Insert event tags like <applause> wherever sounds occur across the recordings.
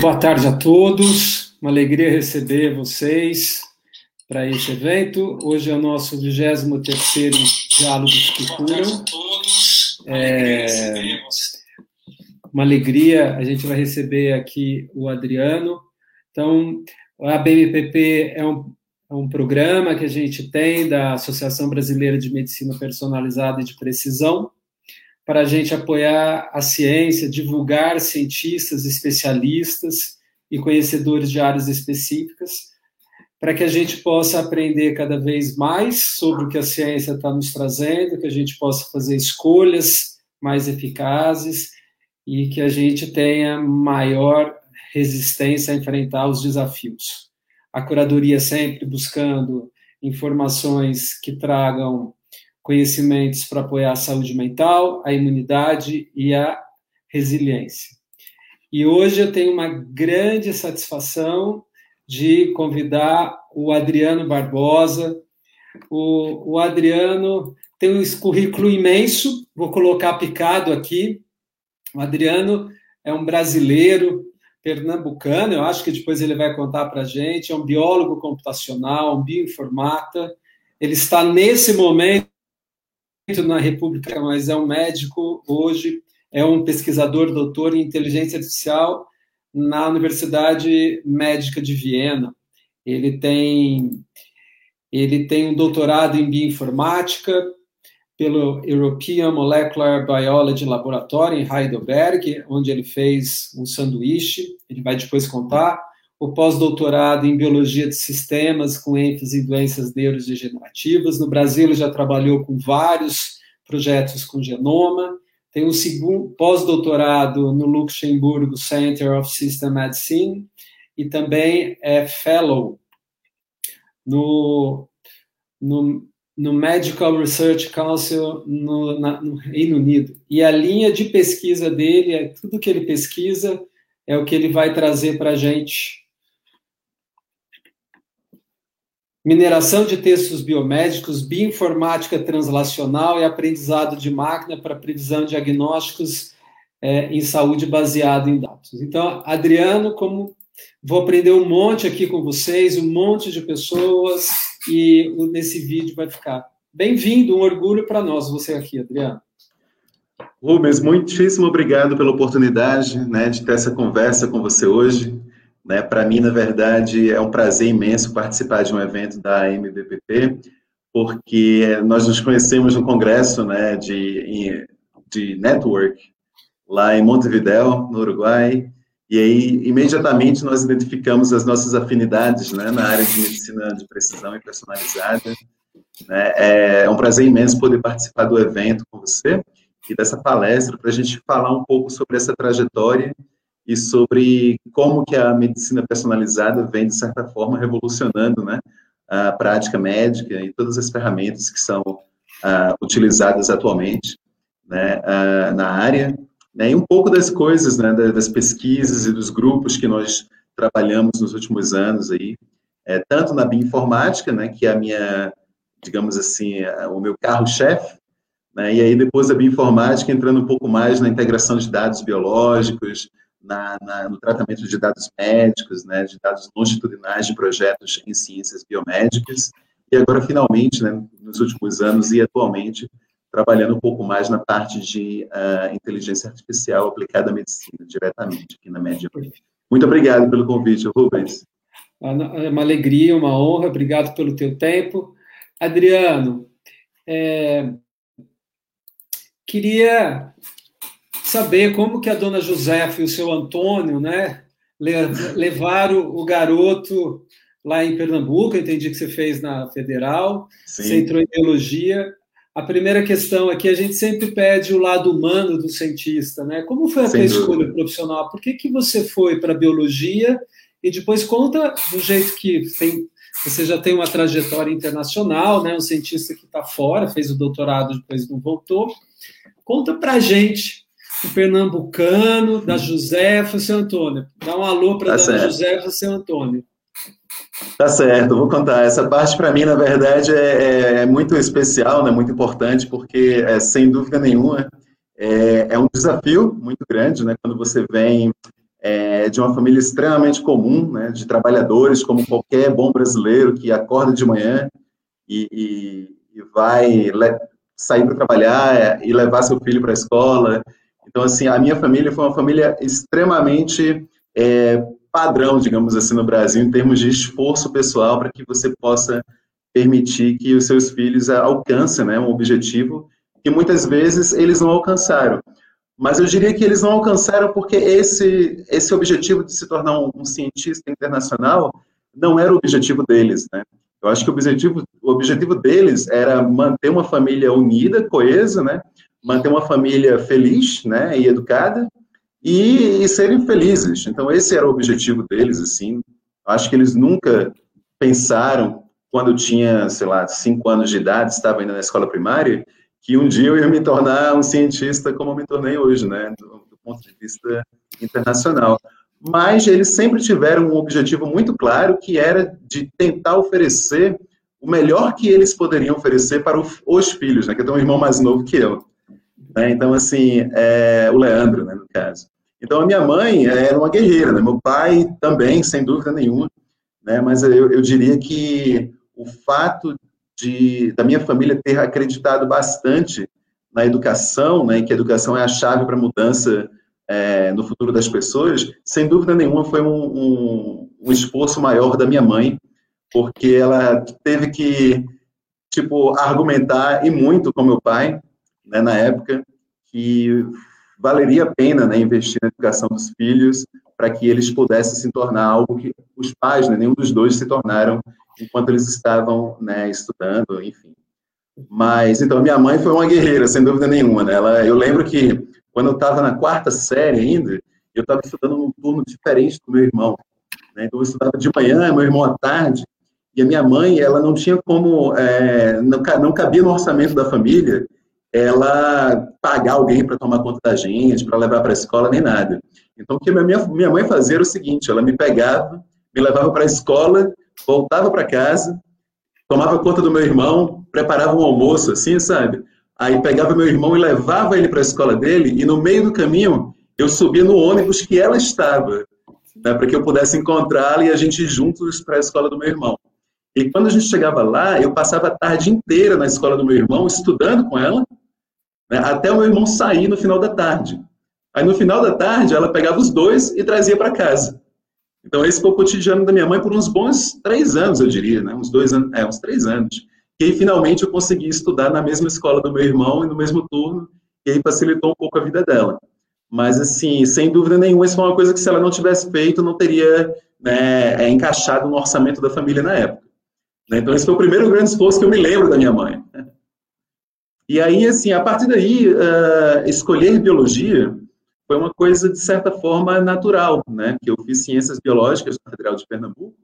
Boa tarde a todos, uma alegria receber vocês para esse evento. Hoje é o nosso 23º Diálogos que Curam. É uma alegria, a gente vai receber aqui o Adriano. Então, a BMPP é um, é um programa que a gente tem da Associação Brasileira de Medicina Personalizada e de Precisão, para a gente apoiar a ciência, divulgar cientistas, especialistas e conhecedores de áreas específicas, para que a gente possa aprender cada vez mais sobre o que a ciência está nos trazendo, que a gente possa fazer escolhas mais eficazes e que a gente tenha maior resistência a enfrentar os desafios. A curadoria sempre buscando informações que tragam conhecimentos para apoiar a saúde mental, a imunidade e a resiliência. E hoje eu tenho uma grande satisfação de convidar o Adriano Barbosa. O, o Adriano tem um currículo imenso, vou colocar picado aqui. O Adriano é um brasileiro pernambucano, eu acho que depois ele vai contar para a gente. É um biólogo computacional, um bioinformata. Ele está nesse momento na República, mas é um médico hoje, é um pesquisador doutor em inteligência artificial na Universidade Médica de Viena. Ele tem ele tem um doutorado em bioinformática pelo European Molecular Biology Laboratory em Heidelberg, onde ele fez um sanduíche, ele vai depois contar o pós-doutorado em Biologia de Sistemas, com ênfase em doenças neurodegenerativas. No Brasil, ele já trabalhou com vários projetos com genoma. Tem um segundo pós-doutorado no Luxemburgo Center of System Medicine e também é fellow no, no, no Medical Research Council no, na, no Reino Unido. E a linha de pesquisa dele, é tudo que ele pesquisa, é o que ele vai trazer para a gente mineração de textos biomédicos, bioinformática translacional e aprendizado de máquina para previsão de diagnósticos é, em saúde baseado em dados. Então, Adriano, como vou aprender um monte aqui com vocês, um monte de pessoas, e nesse vídeo vai ficar. Bem-vindo, um orgulho para nós você aqui, Adriano. Rubens, muitíssimo obrigado pela oportunidade né, de ter essa conversa com você hoje. Né? Para mim, na verdade, é um prazer imenso participar de um evento da MBPP, porque nós nos conhecemos no congresso né, de, de network lá em Montevideo, no Uruguai, e aí imediatamente nós identificamos as nossas afinidades né, na área de medicina de precisão e personalizada. Né? É um prazer imenso poder participar do evento com você e dessa palestra para a gente falar um pouco sobre essa trajetória e sobre como que a medicina personalizada vem, de certa forma, revolucionando né, a prática médica e todas as ferramentas que são uh, utilizadas atualmente né, uh, na área, né, e um pouco das coisas, né, das pesquisas e dos grupos que nós trabalhamos nos últimos anos aí, é, tanto na bioinformática, né, que é a minha, digamos assim, é, o meu carro-chefe, né, e aí depois a bioinformática entrando um pouco mais na integração de dados biológicos, na, na, no tratamento de dados médicos, né, de dados longitudinais de projetos em ciências biomédicas, e agora, finalmente, né, nos últimos anos e atualmente, trabalhando um pouco mais na parte de uh, inteligência artificial aplicada à medicina, diretamente aqui na Média. Muito obrigado pelo convite, Rubens. É uma alegria, uma honra, obrigado pelo teu tempo. Adriano, é, queria saber como que a dona Josefa e o seu Antônio, né, levaram o garoto lá em Pernambuco, entendi que você fez na Federal, Sim. você entrou em biologia. A primeira questão aqui, a gente sempre pede o lado humano do cientista, né? Como foi a Sem tua escolha profissional? Por que, que você foi para biologia? E depois conta do jeito que tem, você já tem uma trajetória internacional, né? Um cientista que está fora, fez o doutorado, depois não voltou. Conta para gente o pernambucano, da Josefa, seu Antônio. Dá um alô para tá a Josefa, seu Antônio. Tá certo, vou contar. Essa parte para mim, na verdade, é, é, é, muito especial, né? muito importante, porque, é, sem dúvida nenhuma, é, é, um desafio muito grande, né? Quando você vem é, de uma família extremamente comum, né? De trabalhadores, como qualquer bom brasileiro que acorda de manhã e, e, e vai sair para trabalhar é, e levar seu filho para a escola. Então, assim, a minha família foi uma família extremamente padrão, digamos assim, no Brasil, em termos de esforço pessoal para que você possa permitir que os seus filhos alcancem né, um objetivo que muitas vezes eles não alcançaram. Mas eu diria que eles não alcançaram porque esse, esse objetivo de se tornar um, um cientista internacional não era o objetivo deles, né? Eu acho que o objetivo, o objetivo deles era manter uma família unida, coesa, né? Manter uma família feliz, né? E educada, e, e, serem felizes. Então, esse era o objetivo deles, assim. Acho que eles nunca pensaram, quando eu tinha, sei lá, cinco anos de idade, estava ainda na escola primária, que um dia eu ia me tornar um cientista como eu me tornei hoje, né, do, do ponto de vista internacional. Mas eles sempre tiveram um objetivo muito claro, que era de tentar oferecer o melhor que eles poderiam oferecer para os filhos, né, que eu tenho um irmão mais novo que eu. Né? Então, assim, é, o Leandro, né, no caso. Então, a minha mãe era uma guerreira, né? meu pai também, sem dúvida nenhuma, né? mas eu, eu diria que o fato de, da minha família ter acreditado bastante na educação, né, que a educação é a chave para a mudança é, no futuro das pessoas, sem dúvida nenhuma foi um, um, um, esforço maior da minha mãe, porque ela teve que, tipo, argumentar, e muito com meu pai, né, na época, que valeria a pena né, investir na educação dos filhos para que eles pudessem se tornar algo que os pais, né, nenhum dos dois se tornaram enquanto eles estavam né, estudando, enfim. Mas, então, minha mãe foi uma guerreira, sem dúvida nenhuma. Né? Ela, eu lembro que, quando eu estava na quarta série ainda, eu estava estudando num turno diferente do meu irmão. Né? Então, eu estudava de manhã, meu irmão à tarde, e a minha mãe, ela não tinha como, é, não, não cabia no orçamento da família, ela pagar alguém para tomar conta da gente, para levar para a escola, nem nada. Então, o que minha, minha mãe fazia era o seguinte: ela me pegava, me levava para a escola, voltava para casa, tomava conta do meu irmão, preparava um almoço, assim, sabe? Aí pegava meu irmão e levava ele para a escola dele, e no meio do caminho eu subia no ônibus que ela estava, né, para que eu pudesse encontrá-la e a gente juntos para a escola do meu irmão. E quando a gente chegava lá, eu passava a tarde inteira na escola do meu irmão, estudando com ela, né, até o meu irmão sair no final da tarde. Aí no final da tarde, ela pegava os dois e trazia para casa. Então esse foi o cotidiano da minha mãe por uns bons três anos, eu diria, né? uns dois anos, é, uns três anos. E aí finalmente eu consegui estudar na mesma escola do meu irmão e no mesmo turno, e aí facilitou um pouco a vida dela. Mas assim, sem dúvida nenhuma, isso foi uma coisa que se ela não tivesse feito, não teria né, é, encaixado no orçamento da família na época. Né? Então esse foi o primeiro grande esforço que eu me lembro da minha mãe. E aí, assim, a partir daí, uh, escolher biologia foi uma coisa, de certa forma, natural, né? Que eu fiz ciências biológicas na Federal de Pernambuco,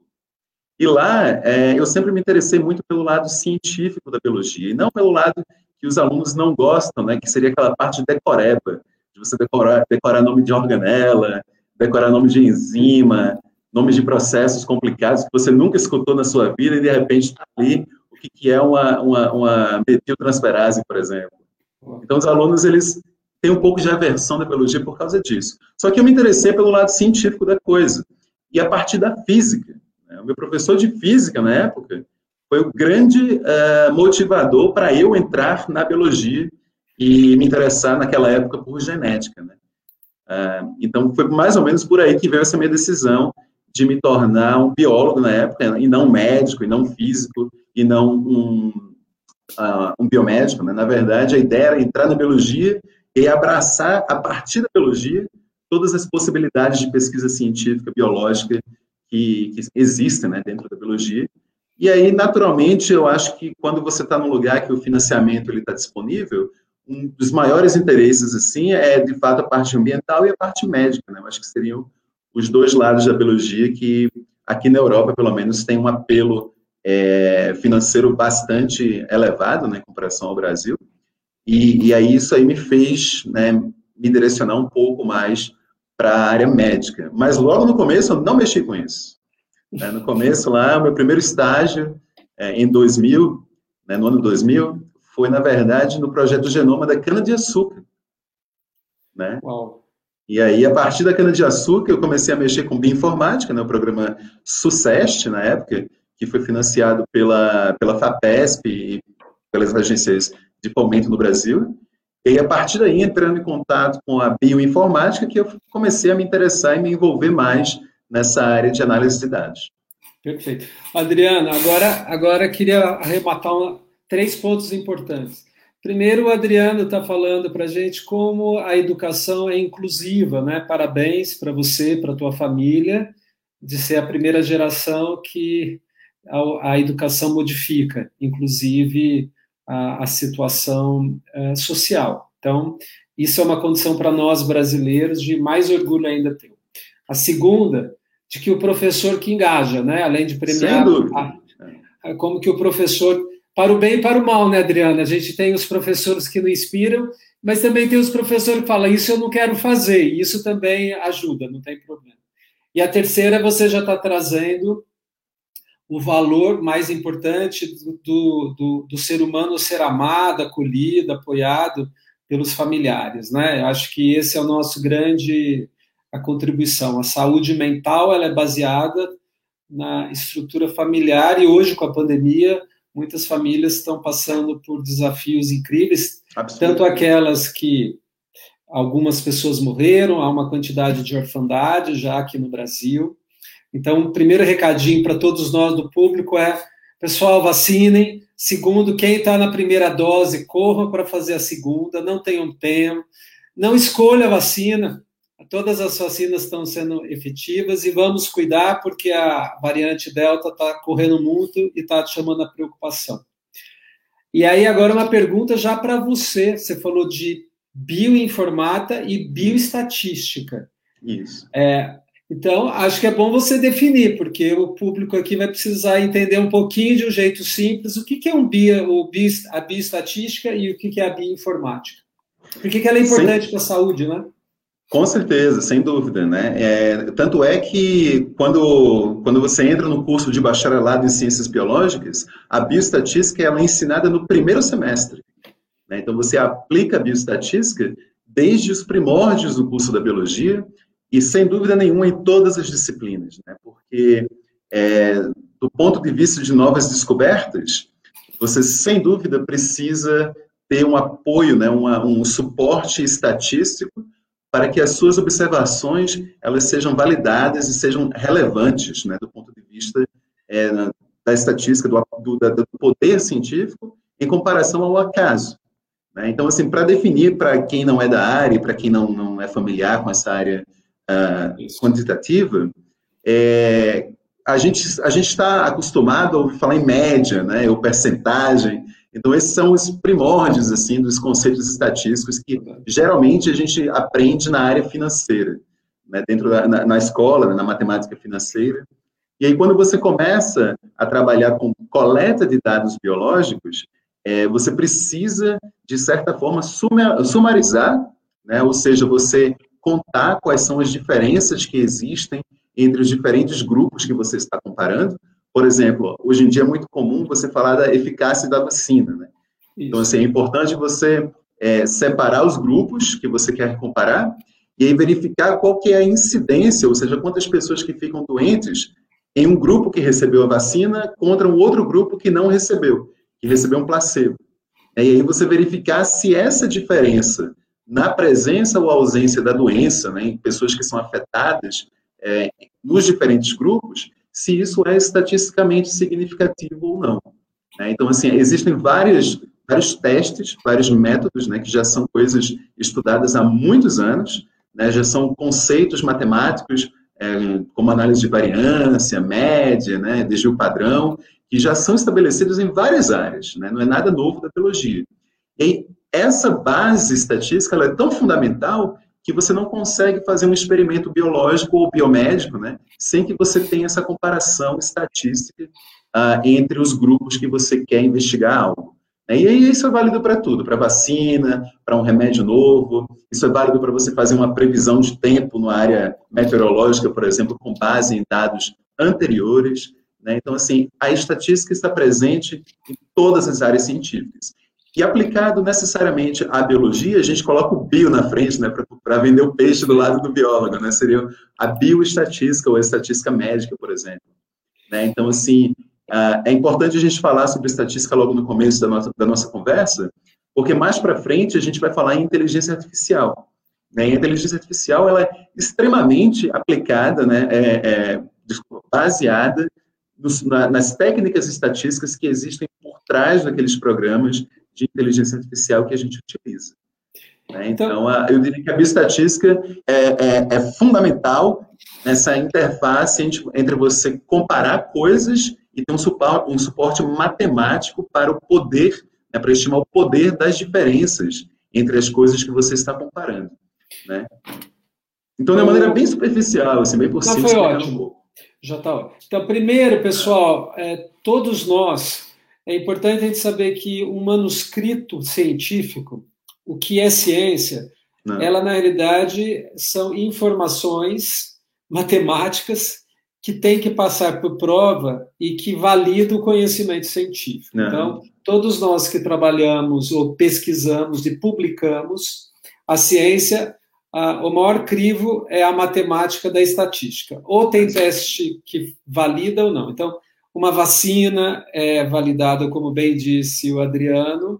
e lá é, eu sempre me interessei muito pelo lado científico da biologia, e não pelo lado que os alunos não gostam, né? Que seria aquela parte decoreba, de você decorar, decorar nome de organela, decorar nome de enzima, nomes de processos complicados que você nunca escutou na sua vida e de repente está ali o que, é uma, uma, uma metiltransferase, por exemplo. Então, os alunos, eles têm um pouco de aversão da biologia por causa disso. Só que eu me interessei pelo lado científico da coisa, e a partir da física. Né? O meu professor de física, na época, foi o grande uh, motivador para eu entrar na biologia e me interessar naquela época por genética. Né? Uh, então, foi mais ou menos por aí que veio essa minha decisão de me tornar um biólogo na época, e não médico, e não físico, e não um, uh, um biomédico. Né? Na verdade, a ideia era entrar na biologia e abraçar, a partir da biologia, todas as possibilidades de pesquisa científica, biológica que, que existem né, dentro da biologia. E aí, naturalmente, eu acho que quando você está num lugar que o financiamento está disponível, um dos maiores interesses, assim, é, de fato, a parte ambiental e a parte médica, né? Eu acho que seriam os dois lados da biologia que, aqui na Europa, pelo menos, tem um apelo é, financeiro bastante elevado, né, em comparação ao Brasil. E, e aí isso aí me fez né, me direcionar um pouco mais para a área médica. Mas logo no começo eu não mexi com isso. Né? No começo lá, o meu primeiro estágio, é, em 2000, né, no ano 2000, foi, na verdade, no projeto Genoma da cana-de-açúcar. Né? Uau. E aí, a partir da cana-de-açúcar, eu comecei a mexer com bioinformática, né, o programa SUCEST, na época, que foi financiado pela, pela FAPESP e pelas agências de fomento no Brasil. E a partir daí, entrando em contato com a bioinformática, que eu comecei a me interessar e me envolver mais nessa área de análise de dados. Perfeito. Adriana, agora, agora queria arrematar uma, três pontos importantes. Primeiro, o Adriano está falando para a gente como a educação é inclusiva, né? Parabéns para você, para tua família, de ser a primeira geração que a, a educação modifica, inclusive a, a situação uh, social. Então, isso é uma condição para nós brasileiros de mais orgulho ainda ter. A segunda, de que o professor que engaja, né? Além de premiar, a, como que o professor para o bem e para o mal, né, Adriana? A gente tem os professores que não inspiram, mas também tem os professores que falam isso eu não quero fazer. Isso também ajuda, não tem problema. E a terceira, você já está trazendo o valor mais importante do, do, do, ser humano ser amado, acolhido, apoiado pelos familiares, né? Eu acho que esse é o nosso grande a contribuição. A saúde mental ela é baseada na estrutura familiar e hoje com a pandemia muitas famílias estão passando por desafios incríveis, tanto aquelas que algumas pessoas morreram, há uma quantidade de orfandade já aqui no Brasil, então, o primeiro recadinho para todos nós do público é: pessoal, vacinem. Segundo, quem está na primeira dose, corra para fazer a segunda, não tenham tempo, não escolha a vacina. Todas as vacinas estão sendo efetivas e vamos cuidar porque a variante Delta está correndo muito e está chamando a preocupação. E aí, agora uma pergunta já para você. Você falou de bioinformata e bioestatística. Isso. É, então, acho que é bom você definir, porque o público aqui vai precisar entender um pouquinho de um jeito simples o que, é um bio, o bio, a bioestatística e o que, é a bioinformática. Por que, que ela é importante para a saúde, né? Com certeza, sem dúvida, né? É, tanto é que quando, quando você entra no curso de bacharelado em ciências biológicas, a bioestatística ela é ensinada no primeiro semestre. Né? Então você aplica a bioestatística desde os primórdios do curso da biologia, e sem dúvida nenhuma em todas as disciplinas, né? porque é, do ponto de vista de novas descobertas, você sem dúvida precisa ter um apoio, né? Uma, um suporte estatístico para que as suas observações elas sejam validadas e sejam relevantes, né? do ponto de vista é, da estatística, do, do, do poder científico, em comparação ao acaso. Né? Então, assim, para definir para quem não é da área, para quem não, não é familiar com essa área uh, quantitativa, é, a gente a gente está acostumado a ouvir falar em média, né, ou percentagem. Então esses são os primórdios assim dos conceitos estatísticos que geralmente a gente aprende na área financeira, né, dentro da na, na escola, na matemática financeira. E aí quando você começa a trabalhar com coleta de dados biológicos, é, você precisa de certa forma sumarizar, né, ou seja, você contar quais são as diferenças que existem entre os diferentes grupos que você está comparando. Por exemplo, hoje em dia é muito comum você falar da eficácia da vacina, né? Então, assim, é importante você é, separar os grupos que você quer comparar e aí verificar qual que é a incidência, ou seja, quantas pessoas que ficam doentes em um grupo que recebeu a vacina contra um outro grupo que não recebeu, que recebeu um placebo. E aí você verificar se essa diferença na presença ou ausência da doença, né, em pessoas que são afetadas é, nos diferentes grupos, se isso é estatisticamente significativo ou não. Né? Então, assim, existem vários, vários testes, vários métodos, né, que já são coisas estudadas há muitos anos, né, já são conceitos matemáticos, é, como análise de variância, média, né, desvio padrão, que já são estabelecidos em várias áreas, né, não é nada novo da biologia. E essa base estatística é tão fundamental que você não consegue fazer um experimento biológico ou biomédico, né, sem que você tenha essa comparação estatística uh, entre os grupos que você quer investigar algo. E aí isso é válido para tudo, para vacina, para um remédio novo, isso é válido para você fazer uma previsão de tempo na área meteorológica, por exemplo, com base em dados anteriores. Né? Então, assim, a estatística está presente em todas as áreas científicas. E aplicado necessariamente à biologia, a gente coloca o bio na frente, né, para vender o peixe do lado do biólogo, né? Seria a bioestatística ou a estatística médica, por exemplo. Né? Então, assim, é importante a gente falar sobre estatística logo no começo da nossa, da nossa conversa, porque mais para frente a gente vai falar em inteligência artificial. Né? E a inteligência artificial ela é extremamente aplicada, né? É, é, baseada nos, na, nas técnicas estatísticas que existem por trás daqueles programas de inteligência artificial que a gente utiliza. Né? Então, então a, eu diria que a bioestatística é, é, é fundamental nessa interface entre, entre, você comparar coisas e ter um suporte, um suporte matemático para o poder, né, para estimar o poder das diferenças entre as coisas que você está comparando. Né? Então, de uma maneira bem superficial, assim, bem por cima. Não, foi ótimo. Já está ótimo. Então, primeiro, pessoal, é, todos nós, é importante a gente saber que um manuscrito científico, o que é ciência, Não. ela, na realidade, são informações matemáticas que tem que passar por prova e que valida o conhecimento científico. Não. Então, todos nós que trabalhamos ou pesquisamos e publicamos, a ciência o maior crivo é a matemática da estatística. Ou tem teste que valida ou não. Então, uma vacina é validada, como bem disse o Adriano,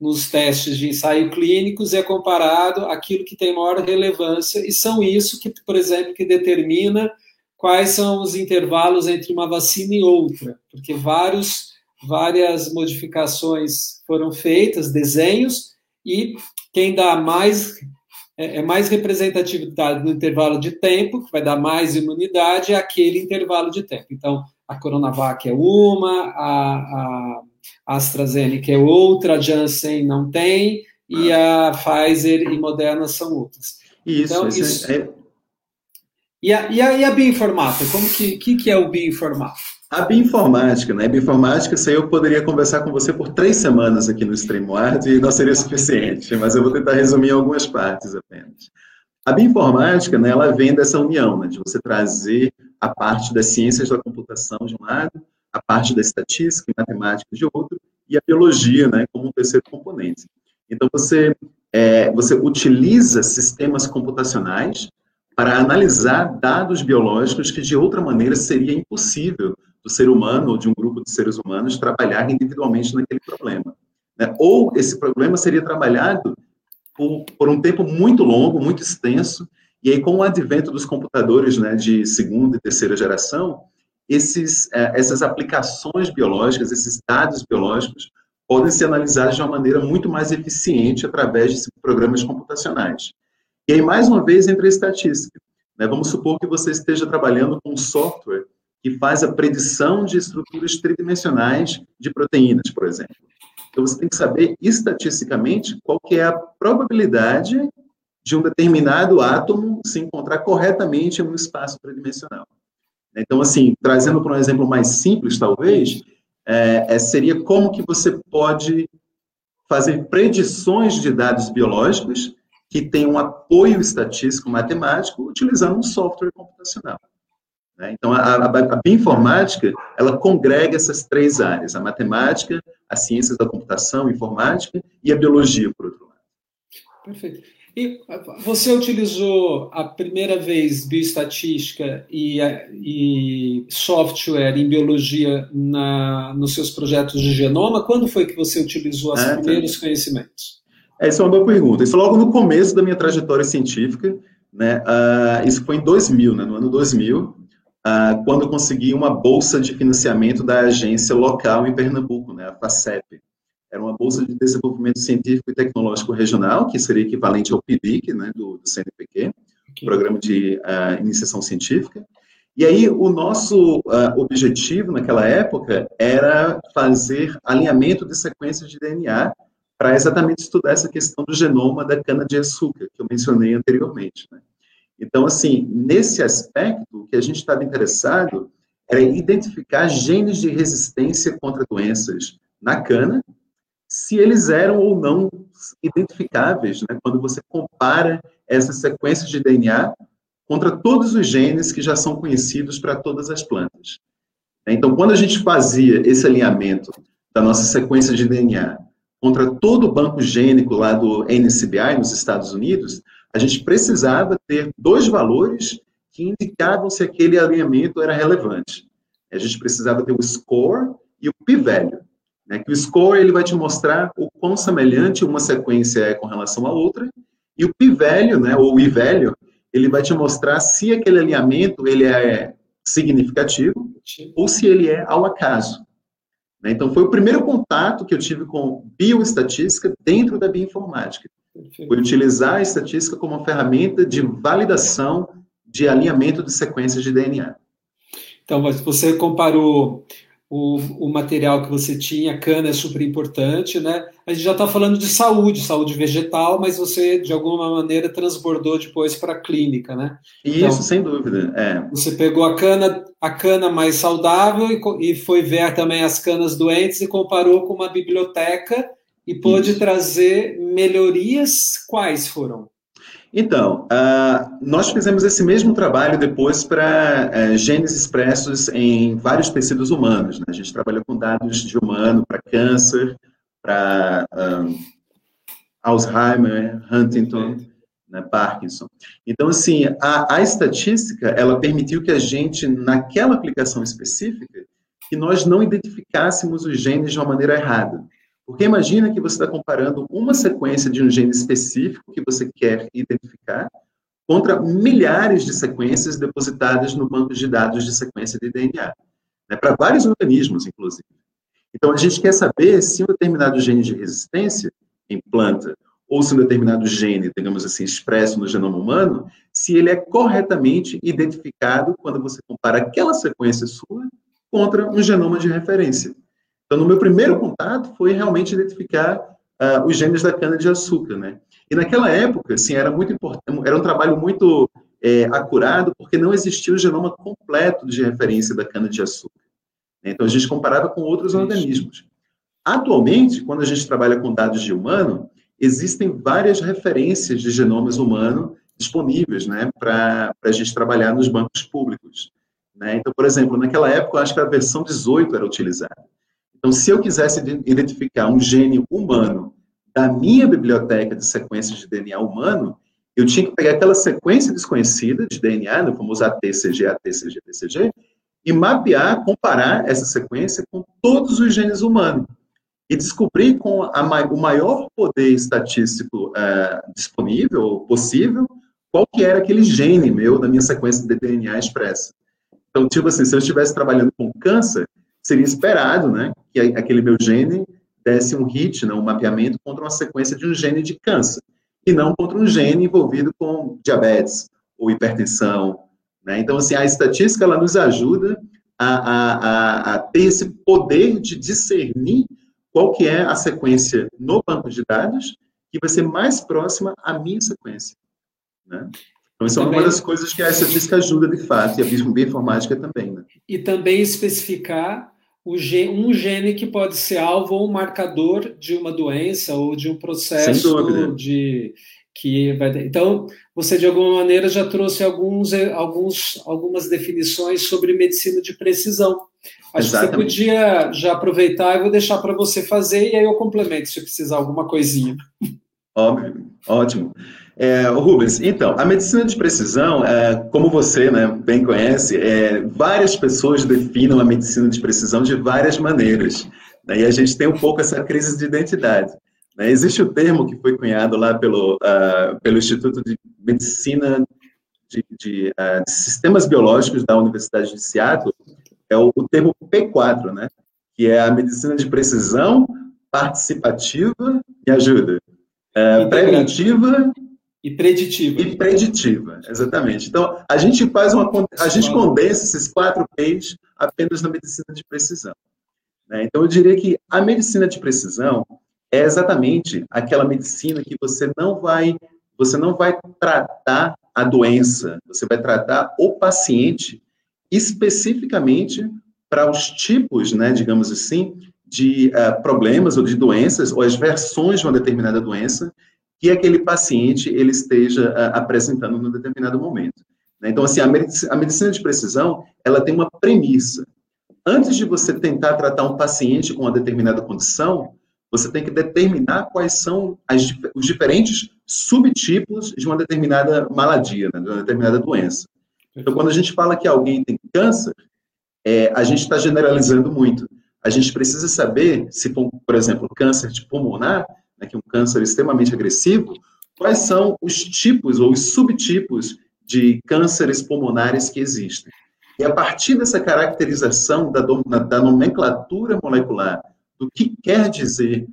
nos testes de ensaio clínicos é comparado aquilo que tem maior relevância e são isso que, por exemplo, que determina quais são os intervalos entre uma vacina e outra, porque vários, várias modificações foram feitas, desenhos, e quem dá mais é, é, mais representatividade no intervalo de tempo, que vai dar mais imunidade, é aquele intervalo de tempo. Então, a Coronavac é uma, a, a AstraZeneca é outra, a Janssen não tem, e a Pfizer e Moderna são outras. Isso, então, isso... É... E, a, e, a, e a bioinformática? Como que, que, que é o bioinformática? A bioinformática, né? Bioinformática, isso aí eu poderia conversar com você por três semanas aqui no StreamYard e não seria suficiente, mas eu vou tentar resumir algumas partes apenas. A bioinformática, né, ela vem dessa união, né, de você trazer a parte das ciências da computação de um lado, a parte da estatística e matemática de outro, e a biologia, né, como um terceiro componente. Então, você, é, você utiliza sistemas computacionais para analisar dados biológicos que, de outra maneira, seria impossível do ser humano ou de um grupo de seres humanos trabalhar individualmente naquele problema. Né? Ou esse problema seria trabalhado por, por, um tempo muito longo, muito extenso, e aí com o advento dos computadores né, de segunda e terceira geração, esses, é, essas aplicações biológicas, esses dados biológicos, podem ser analisados de uma maneira muito mais eficiente através de programas computacionais. E aí, mais uma vez, entra a estatística. Né? Vamos supor que você esteja trabalhando com um software que faz a predição de estruturas tridimensionais de proteínas, por exemplo. Então, você tem que saber estatisticamente qual que é a probabilidade de um determinado átomo se encontrar corretamente em um espaço tridimensional. Então, assim, trazendo para um exemplo mais simples, talvez, é, é, seria como que você pode fazer predições de dados biológicos que tem um apoio estatístico matemático utilizando um software computacional. Né? Então, a, a, a, bioinformática, ela congrega essas três áreas, a matemática, as ciências da computação, informática, e a biologia, por outro lado. Perfeito. E você utilizou a primeira vez bioestatística e, e software em biologia na, nos seus projetos de genoma? Quando foi que você utilizou os ah, tá. primeiros tá. conhecimentos? Essa é uma boa pergunta. Isso logo no começo da minha trajetória científica, né? Uh, isso foi em 2000, né? No ano 2000, uh, quando eu consegui uma bolsa de financiamento da agência local em Pernambuco, né, a FACEP. Era uma bolsa de desenvolvimento científico e tecnológico regional, que seria equivalente ao PIBIC, né, do, do CNPq, okay. Programa de uh, Iniciação Científica. E aí, o nosso uh, objetivo naquela época era fazer alinhamento de sequências de DNA para exatamente estudar essa questão do genoma da cana-de-açúcar, que eu mencionei anteriormente. Né? Então, assim, nesse aspecto, o que a gente estava interessado era identificar genes de resistência contra doenças na cana, se eles eram ou não identificáveis, né, quando você compara essas sequências de DNA contra todos os genes que já são conhecidos para todas as plantas. Então, quando a gente fazia esse alinhamento da nossa sequência de DNA contra todo o banco gênico lá do NCBI nos Estados Unidos, a gente precisava ter dois valores que indicavam se aquele alinhamento era relevante. A gente precisava ter o score e o p-value. Né? Que o score ele vai te mostrar o quão semelhante uma sequência é com relação à outra, e o p-value, né, ou o i-value, ele vai te mostrar se aquele alinhamento ele é significativo ou se ele é ao acaso. Né? Então, foi o primeiro contato que eu tive com bioestatística dentro da bioinformática. Foi utilizar a estatística como uma ferramenta de validação de alinhamento de sequências de DNA. Então, você comparou o, o material que você tinha, cana é super importante, né? A gente já está falando de saúde, saúde vegetal, mas você, de alguma maneira, transbordou depois para a clínica, né? Isso, então, sem dúvida. É. Você pegou a cana, a cana mais saudável e, e foi ver também as canas doentes e comparou com uma biblioteca e pôde Isso. trazer melhorias. Quais foram? Então, uh, nós fizemos esse mesmo trabalho depois para uh, genes expressos em vários tecidos humanos. Né? A gente trabalhou com dados de humano para câncer, para um, Alzheimer, Huntington, né, Parkinson. Então, assim, a, a estatística, ela permitiu que a gente, naquela aplicação específica, que nós não identificássemos os genes de uma maneira errada. Porque imagina que você está comparando uma sequência de um gene específico que você quer identificar contra milhares de sequências depositadas no banco de dados de sequência de DNA, né, para vários organismos, inclusive. Então, a gente quer saber se um determinado gene de resistência em planta ou se um determinado gene, digamos assim, expresso no genoma humano, se ele é corretamente identificado quando você compara aquela sequência sua contra um genoma de referência. Então, no meu primeiro contato foi realmente identificar uh, os genes da cana-de-açúcar, né? E naquela época, assim, era muito importante, era um trabalho muito é, acurado, porque não existia o genoma completo de referência da cana-de-açúcar. Então, a gente comparava com outros organismos. Atualmente, quando a gente trabalha com dados de humano, existem várias referências de genomas humanos disponíveis, né, para a gente trabalhar nos bancos públicos. Né? Então, por exemplo, naquela época, eu acho que a versão 18 era utilizada. Então, se eu quisesse identificar um gene humano da minha biblioteca de sequências de DNA humano, eu tinha que pegar aquela sequência desconhecida de DNA, no famoso ATCG, ATCG, ATCG, e mapear, comparar essa sequência com todos os genes humanos. E descobrir com a, o maior poder estatístico uh, disponível, possível, qual que era aquele gene meu da minha sequência de DNA expressa. Então, tipo assim, se eu estivesse trabalhando com câncer, seria esperado né, que aquele meu gene desse um hit, né, um mapeamento contra uma sequência de um gene de câncer, e não contra um gene envolvido com diabetes ou hipertensão. Né? Então, assim, a estatística ela nos ajuda a, a, a, a ter esse poder de discernir qual que é a sequência no banco de dados que vai ser mais próxima à minha sequência. Né? Então, isso também, é uma das coisas que a estatística ajuda, de fato, e a bioinformática também. Né? E também especificar um gene que pode ser alvo ou marcador de uma doença ou de um processo de que vai então você de alguma maneira já trouxe alguns, alguns algumas definições sobre medicina de precisão. Acho Exatamente. que você podia já aproveitar e vou deixar para você fazer e aí eu complemento se precisar alguma coisinha. Óbvio ótimo é, Rubens, então, a medicina de precisão, é, como você né, bem conhece, é, várias pessoas definem a medicina de precisão de várias maneiras. Né, e a gente tem um pouco essa crise de identidade. Né, existe o termo que foi cunhado lá pelo, uh, pelo Instituto de Medicina de, de, uh, de, Sistemas Biológicos da Universidade de Seattle, é o, o termo P4, né, que é a medicina de precisão participativa e ajuda. Uh, preventiva e preditiva. E preditiva, exatamente. Então, a gente faz uma. A gente condensa esses quatro P's apenas na medicina de precisão. Né? Então, eu diria que a medicina de precisão é exatamente aquela medicina que você não vai. Você não vai tratar a doença, você vai tratar o paciente especificamente para os tipos, né, digamos assim, de uh, problemas ou de doenças, ou as versões de uma determinada doença que aquele paciente ele esteja uh, apresentando num determinado momento. Né? Então, assim, a medicina de precisão, ela tem uma premissa. Antes de você tentar tratar um paciente com uma determinada condição, você tem que determinar quais são as, os diferentes subtipos de uma determinada maladia, né, de uma determinada doença. Então, quando a gente fala que alguém tem câncer, é, a gente está generalizando muito. A gente precisa saber se, por exemplo, câncer de pulmonar, né, que é um câncer extremamente agressivo, quais são os tipos ou os subtipos de cânceres pulmonares que existem. E a partir dessa caracterização da, da nomenclatura molecular do que quer dizer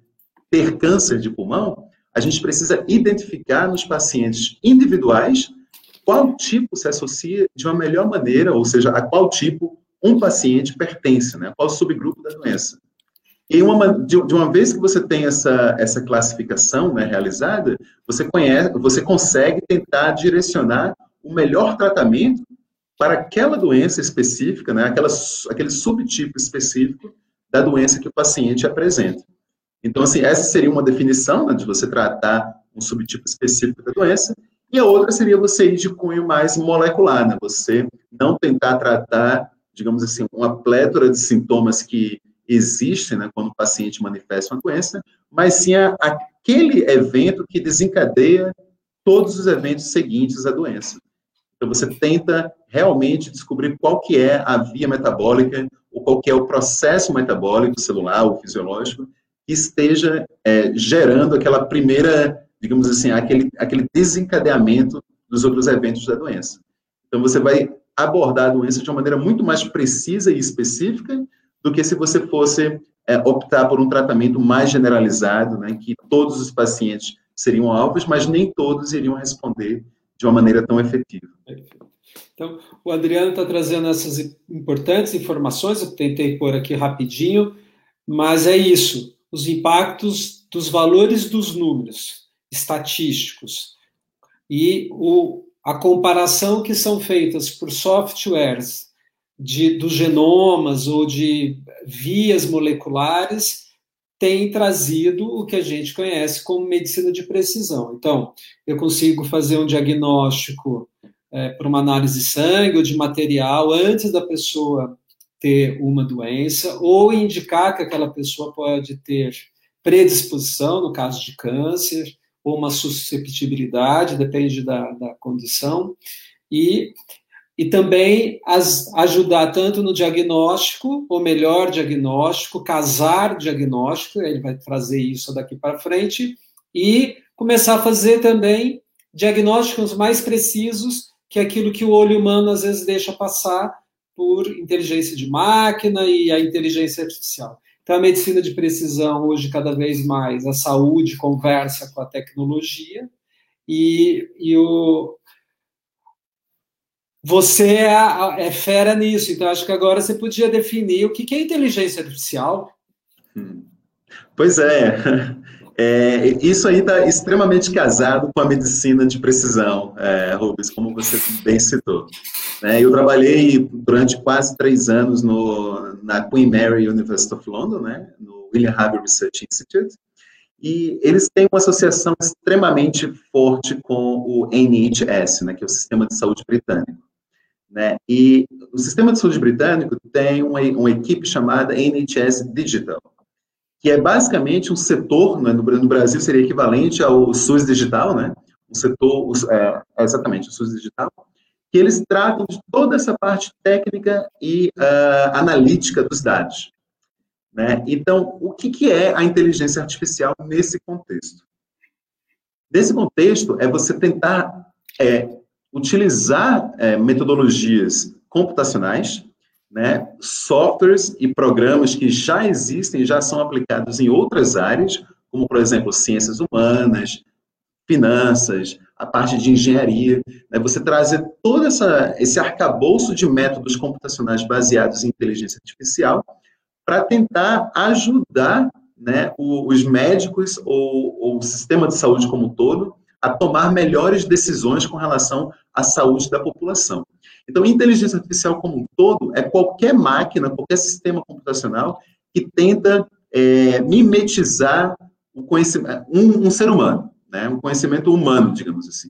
ter câncer de pulmão, a gente precisa identificar nos pacientes individuais qual tipo se associa de uma melhor maneira, ou seja, a qual tipo um paciente pertence, né? qual subgrupo da doença. E uma, de, uma vez que você tem essa, essa classificação né, realizada, você, conhece, você consegue tentar direcionar o melhor tratamento para aquela doença específica, né, aquela, aquele subtipo específico da doença que o paciente apresenta. Então, assim, essa seria uma definição né, de você tratar um subtipo específico da doença, e a outra seria você ir de cunho mais molecular, né, você não tentar tratar, digamos assim, uma plétora de sintomas que existe né, quando o paciente manifesta uma doença, mas sim a, aquele evento que desencadeia todos os eventos seguintes à doença. Então, você tenta realmente descobrir qual que é a via metabólica, ou qual que é o processo metabólico celular ou fisiológico que esteja é, gerando aquela primeira, digamos assim, aquele, aquele desencadeamento dos outros eventos da doença. Então, você vai abordar a doença de uma maneira muito mais precisa e específica do que se você fosse é, optar por um tratamento mais generalizado, né, que todos os pacientes seriam alvos, mas nem todos iriam responder de uma maneira tão efetiva. Então, o Adriano está trazendo essas importantes informações, eu tentei pôr aqui rapidinho, mas é isso, os impactos dos valores dos números estatísticos e o, a comparação que são feitas por softwares de, dos genomas ou de vias moleculares tem trazido o que a gente conhece como medicina de precisão. Então, eu consigo fazer um diagnóstico é, para uma análise de sangue ou de material antes da pessoa ter uma doença, ou indicar que aquela pessoa pode ter predisposição, no caso de câncer, ou uma susceptibilidade, depende da, da condição, e e também as, ajudar tanto no diagnóstico, ou melhor diagnóstico, casar diagnóstico, ele vai trazer isso daqui para frente, e começar a fazer também diagnósticos mais precisos que aquilo que o olho humano às vezes deixa passar por inteligência de máquina e a inteligência artificial. Então, a medicina de precisão, hoje, cada vez mais, a saúde conversa com a tecnologia, e, e o, você é, é, fera nisso, então acho que agora você podia definir o que é inteligência artificial. Hum. Pois é. <laughs> é isso aí está extremamente casado com a medicina de precisão, é, Rubens, como você bem citou. É, eu trabalhei durante quase três anos no, na Queen Mary University of London, né, no William Harvey Research Institute, e eles têm uma associação extremamente forte com o NHS, né, que é o Sistema de Saúde Britânico. Né? E o sistema de saúde britânico tem uma, uma equipe chamada NHS Digital, que é basicamente um setor, né, no, no, Brasil seria equivalente ao SUS digital, né? Um setor, é, é, exatamente, o SUS digital, que eles tratam de toda essa parte técnica e uh, analítica dos dados. Né? Então, o que, que é a inteligência artificial nesse contexto? Nesse contexto, é você tentar é, utilizar é, metodologias computacionais, né, softwares e programas que já existem, já são aplicados em outras áreas, como, por exemplo, ciências humanas, finanças, a parte de engenharia, né, você trazer todo essa, esse arcabouço de métodos computacionais baseados em inteligência artificial para tentar ajudar né, os médicos ou, ou o sistema de saúde como um todo a tomar melhores decisões com relação à saúde da população. Então, inteligência artificial como um todo é qualquer máquina, qualquer sistema computacional que tenta é, mimetizar o conhecimento, um, um, ser humano, né? um conhecimento humano, digamos assim.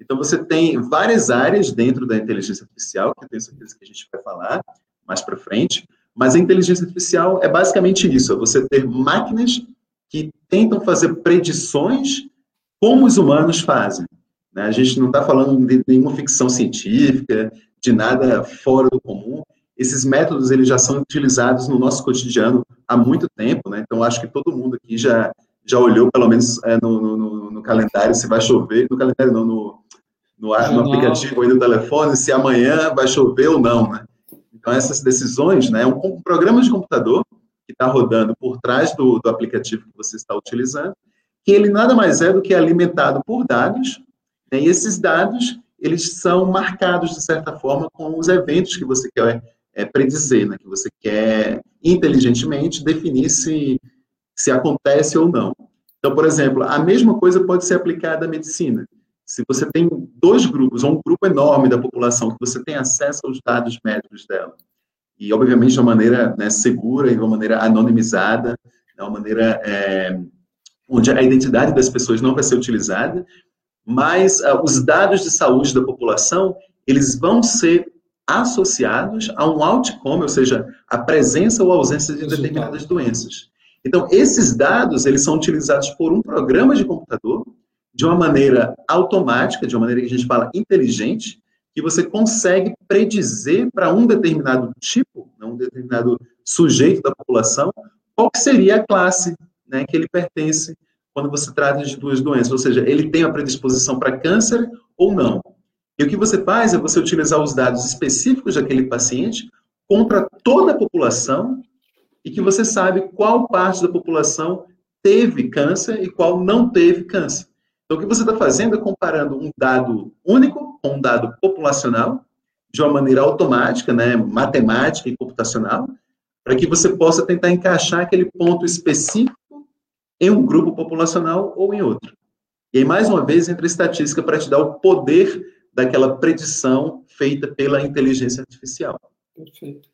Então, você tem várias áreas dentro da inteligência artificial, que eu tenho certeza que a gente vai falar mais para frente, mas a inteligência artificial é basicamente isso: é você ter máquinas que tentam fazer predições como os humanos fazem. Né? A gente não está falando de nenhuma ficção científica, de nada fora do comum. Esses métodos eles já são utilizados no nosso cotidiano há muito tempo, né? Então acho que todo mundo aqui já já olhou pelo menos é, no, no, no, calendário se vai chover, no calendário não, no, no, no aplicativo aí do telefone, se amanhã vai chover ou não, né? Então essas decisões, né? Um, um programa de computador que está rodando por trás do, do aplicativo que você está utilizando, que ele nada mais é do que alimentado por dados, né? e esses dados eles são marcados de certa forma com os eventos que você quer é, predizer, né? que você quer inteligentemente definir se, se acontece ou não. Então, por exemplo, a mesma coisa pode ser aplicada à medicina. Se você tem dois grupos, ou um grupo enorme da população, que você tem acesso aos dados médicos dela, e, obviamente, de uma maneira né, segura e de uma maneira anonimizada, de uma maneira é, onde a identidade das pessoas não vai ser utilizada, mas uh, os dados de saúde da população, eles vão ser associados a um outcome, ou seja, a presença ou ausência de determinadas doenças. Então, esses dados, eles são utilizados por um programa de computador de uma maneira automática, de uma maneira que a gente fala inteligente, que você consegue predizer para um determinado tipo, né, um determinado sujeito da população, qual seria a classe né, que ele pertence quando você trata de duas doenças. Ou seja, ele tem a predisposição para câncer ou não. E o que você faz é você utilizar os dados específicos daquele paciente contra toda a população e que você sabe qual parte da população teve câncer e qual não teve câncer. Então, o que você está fazendo é comparando um dado único com um dado populacional, de uma maneira automática, né, matemática e computacional, para que você possa tentar encaixar aquele ponto específico em um grupo populacional ou em outro. E aí, mais uma vez, entra a estatística para te dar o poder daquela predição feita pela inteligência artificial. Perfeito.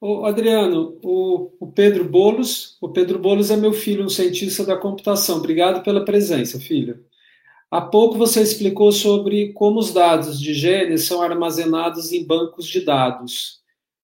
Ô, Adriano, o, o Pedro Bolos, o Pedro Bolos é meu filho, um cientista da computação. Obrigado pela presença, filho. Há pouco você explicou sobre como os dados de genes são armazenados em bancos de dados.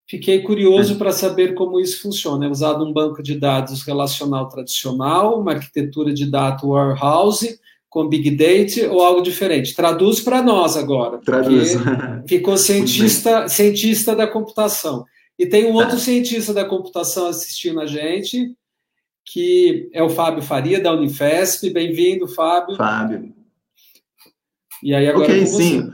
Fiquei curioso para saber como isso funciona. É usado um banco de dados relacional tradicional, uma arquitetura de data warehouse, com Big Data ou algo diferente? Traduz para nós agora. Traduz. <laughs> Ficou cientista, cientista da computação. E tem um outro cientista da computação assistindo a gente, que é o Fábio Faria, da Unifesp. Bem-vindo, Fábio. Fábio. E aí agora Ok, sim.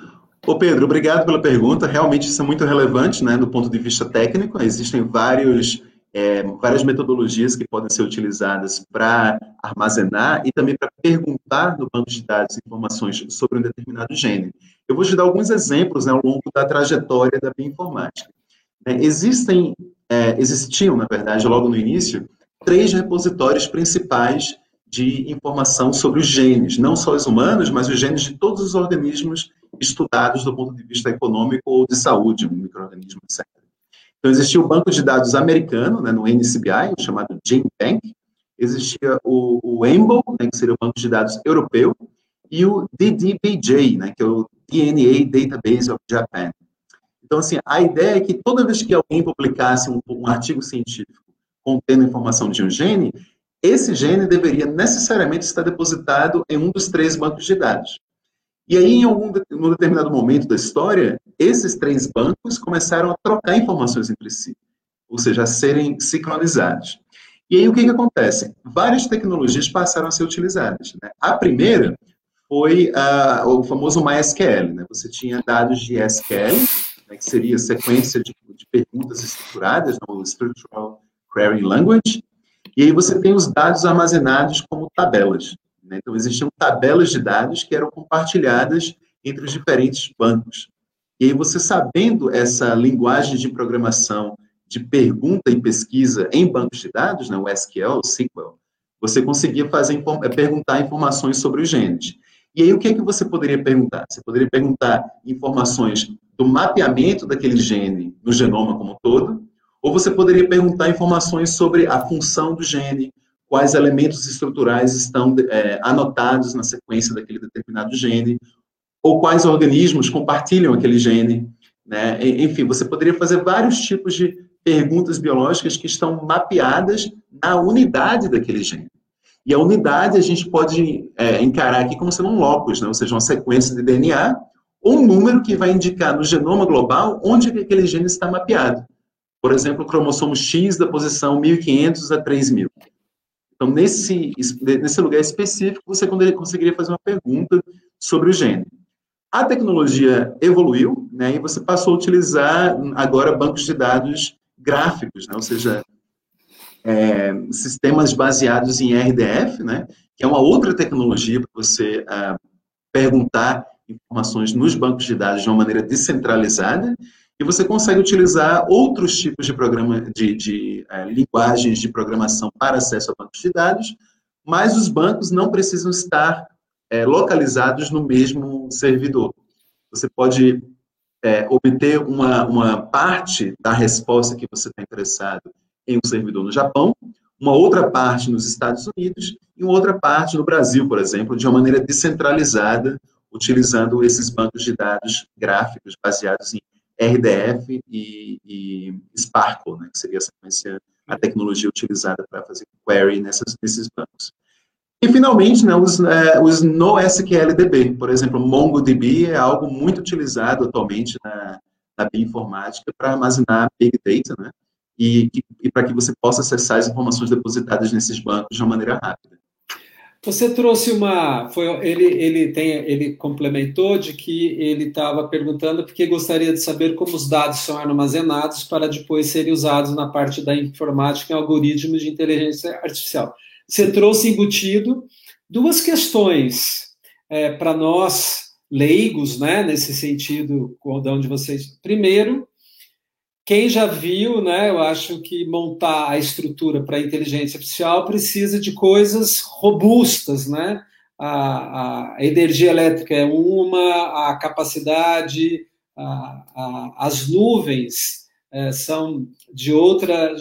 Ô Pedro, obrigado pela pergunta. Realmente isso é muito relevante, né, do ponto de vista técnico. Existem vários, é, várias metodologias que podem ser utilizadas para armazenar e também para perguntar no banco de dados informações sobre um determinado gene. Eu vou te dar alguns exemplos né, ao longo da trajetória da bioinformática. É, existem, é, existiam, na verdade, logo no início, três repositórios principais de informação sobre os genes, não só os humanos, mas os genes de todos os organismos estudados do ponto de vista econômico ou de saúde, um microorganismo, etc. Então, existia o banco de dados americano, né, no NCBI, chamado GenBank, existia o, o EMBL, né, que seria o banco de dados europeu, e o DDBJ, né, que é o DNA Database of Japan. Então, assim, a ideia é que toda vez que alguém publicasse um, um artigo científico contendo informação de um gene, esse gene deveria necessariamente estar depositado em um dos três bancos de dados. E aí, em algum em determinado momento da história, esses três bancos começaram a trocar informações entre si, ou seja, a serem sincronizados. E aí, o que, que acontece? Várias tecnologias passaram a ser utilizadas. Né? A primeira foi uh, o famoso MySQL. Né? Você tinha dados de SQL, né, que seria sequência de, de perguntas estruturadas, no Structural Query Language, e aí você tem os dados armazenados como tabelas. Né? Então, existiam tabelas de dados que eram compartilhadas entre os diferentes bancos. E aí você sabendo essa linguagem de programação de pergunta e pesquisa em bancos de dados, né, o SQL, o SQL, você conseguia fazer é, perguntar informações sobre os genes. E aí o que é que você poderia perguntar? Você poderia perguntar informações do mapeamento daquele gene no genoma como um todo, ou você poderia perguntar informações sobre a função do gene, quais elementos estruturais estão é, anotados na sequência daquele determinado gene, ou quais organismos compartilham aquele gene. Né? Enfim, você poderia fazer vários tipos de perguntas biológicas que estão mapeadas na unidade daquele gene. E a unidade a gente pode é, encarar aqui como sendo um locus, né? ou seja, uma sequência de DNA, ou um número que vai indicar no genoma global onde aquele gene está mapeado. Por exemplo, o cromossomo X da posição 1500 a 3000. Então, nesse, nesse lugar específico, você conseguiria fazer uma pergunta sobre o gene. A tecnologia evoluiu, né, e você passou a utilizar agora bancos de dados gráficos, né, ou seja, é, sistemas baseados em RDF, né, que é uma outra tecnologia para você ah, perguntar informações nos bancos de dados de uma maneira descentralizada, e você consegue utilizar outros tipos de programa de, de é, linguagens de programação para acesso a bancos de dados, mas os bancos não precisam estar é, localizados no mesmo servidor. Você pode é, obter uma, uma parte da resposta que você está interessado em um servidor no Japão, uma outra parte nos Estados Unidos e uma outra parte no Brasil, por exemplo, de uma maneira descentralizada, utilizando esses bancos de dados gráficos baseados em RDF e, e Sparkle, né, que seria a sequência, a tecnologia utilizada para fazer query nessas, nesses bancos. E, finalmente, né, os, é, os NoSQLDB, por exemplo, MongoDB é algo muito utilizado atualmente na, na bioinformática para armazenar Big Data, né, e, e, e para que você possa acessar as informações depositadas nesses bancos de uma maneira rápida. Você trouxe uma, foi ele ele tem ele complementou de que ele estava perguntando porque gostaria de saber como os dados são armazenados para depois serem usados na parte da informática em algoritmos de inteligência artificial. Você trouxe embutido duas questões é, para nós leigos, né, nesse sentido, de onde vocês. Primeiro, quem já viu, né, eu acho que montar a estrutura para inteligência artificial precisa de coisas robustas, né? A, a energia elétrica é uma, a capacidade, a, a, as nuvens é, são de outra,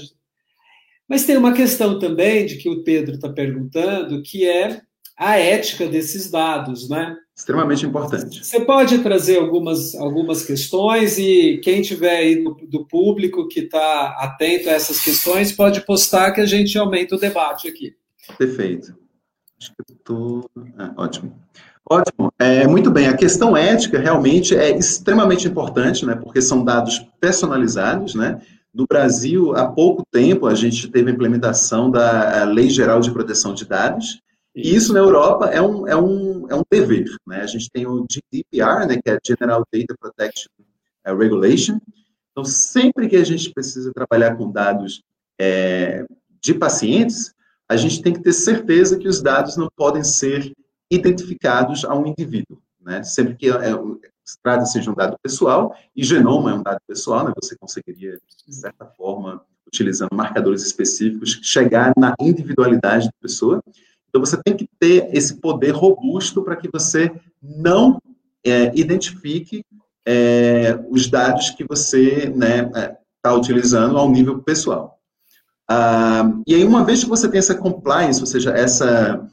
mas tem uma questão também de que o Pedro está perguntando, que é a ética desses dados, né? Extremamente importante. Você pode trazer algumas, algumas questões e quem tiver aí do, do público que está atento a essas questões pode postar que a gente aumenta o debate aqui. Perfeito. Acho que eu tô... Ah, ótimo. Ótimo. É, muito bem. A questão ética realmente é extremamente importante, né? Porque são dados personalizados, né? No Brasil, há pouco tempo, a gente teve a implementação da Lei Geral de Proteção de Dados, e isso na Europa é um, é um, é um dever. Né? A gente tem o GDPR, né, que é General Data Protection eh, Regulation. Então, sempre que a gente precisa trabalhar com dados é, de pacientes, a gente tem que ter certeza que os dados não podem ser identificados a um indivíduo. Né? Sempre que é, trata-se de um dado pessoal, e genoma é um dado pessoal, né? você conseguiria, de certa forma, utilizando marcadores específicos, chegar na individualidade da pessoa. Então, você tem que ter esse poder robusto para que você não é, identifique é, os dados que você está né, é, tá utilizando ao nível pessoal. Ah, e aí, uma vez que você tem essa compliance, ou seja, essa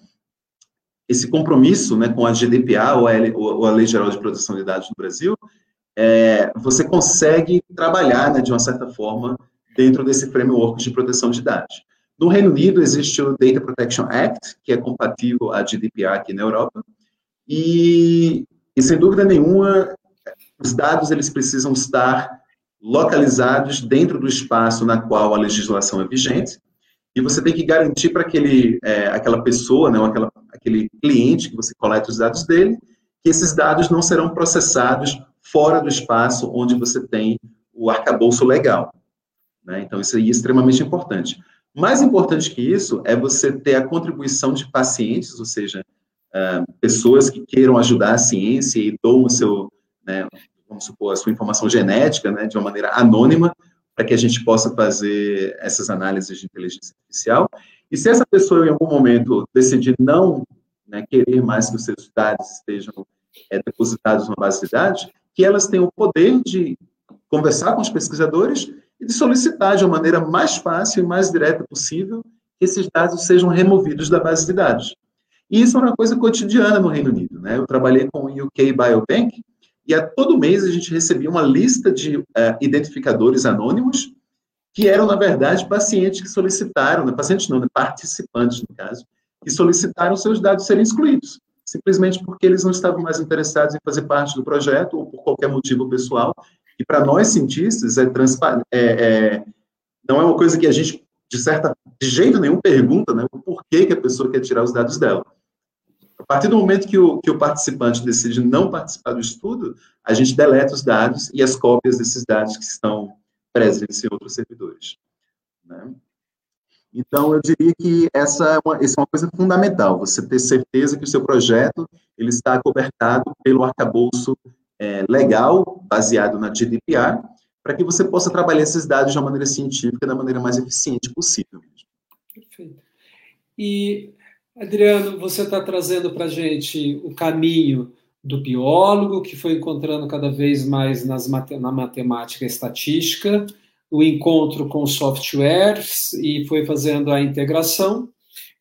esse compromisso né, com a GDPR, ou a, ou a Lei Geral de Proteção de Dados no Brasil, é, você consegue trabalhar, né, de uma certa forma, dentro desse framework de proteção de dados. No Reino Unido, existe o Data Protection Act, que é compatível à GDPR aqui na Europa, e, e sem dúvida nenhuma, os dados eles precisam estar localizados dentro do espaço na qual a legislação é vigente, e você tem que garantir para aquele, é, aquela pessoa, né, aquela, aquele cliente que você coleta os dados dele, que esses dados não serão processados fora do espaço onde você tem o arcabouço legal. Né? Então, isso aí é extremamente importante. Mais importante que isso é você ter a contribuição de pacientes, ou seja, uh, pessoas que queiram ajudar a ciência e doam o seu, né, vamos supor, a sua informação genética, né, de uma maneira anônima, para que a gente possa fazer essas análises de inteligência artificial. E se essa pessoa, em algum momento, decidir não né, querer mais que os seus dados estejam é, depositados numa base de dados, que elas tenham o poder de conversar com os pesquisadores e de solicitar de uma maneira mais fácil e mais direta possível que esses dados sejam removidos da base de dados. E isso é uma coisa cotidiana no Reino Unido. Né? Eu trabalhei com o UK Biobank e a todo mês a gente recebia uma lista de uh, identificadores anônimos que eram, na verdade, pacientes que solicitaram, né? pacientes não, né? participantes, no caso, que solicitaram seus dados serem excluídos, simplesmente porque eles não estavam mais interessados em fazer parte do projeto ou por qualquer motivo pessoal. E para nós cientistas, é, é, é, não é uma coisa que a gente, de certa, de jeito nenhum, pergunta né, o porquê que a pessoa quer tirar os dados dela. A partir do momento que o, que o participante decide não participar do estudo, a gente deleta os dados e as cópias desses dados que estão presentes em outros servidores. Né? Então, eu diria que essa é, uma, essa é uma coisa fundamental, você ter certeza que o seu projeto ele está cobertado pelo arcabouço é, legal, baseado na GDPR, para que você possa trabalhar esses dados de uma maneira científica, da maneira mais eficiente possível. Perfeito. E Adriano, você está trazendo para a gente o caminho do biólogo, que foi encontrando cada vez mais nas, na matemática e estatística, o encontro com softwares e foi fazendo a integração,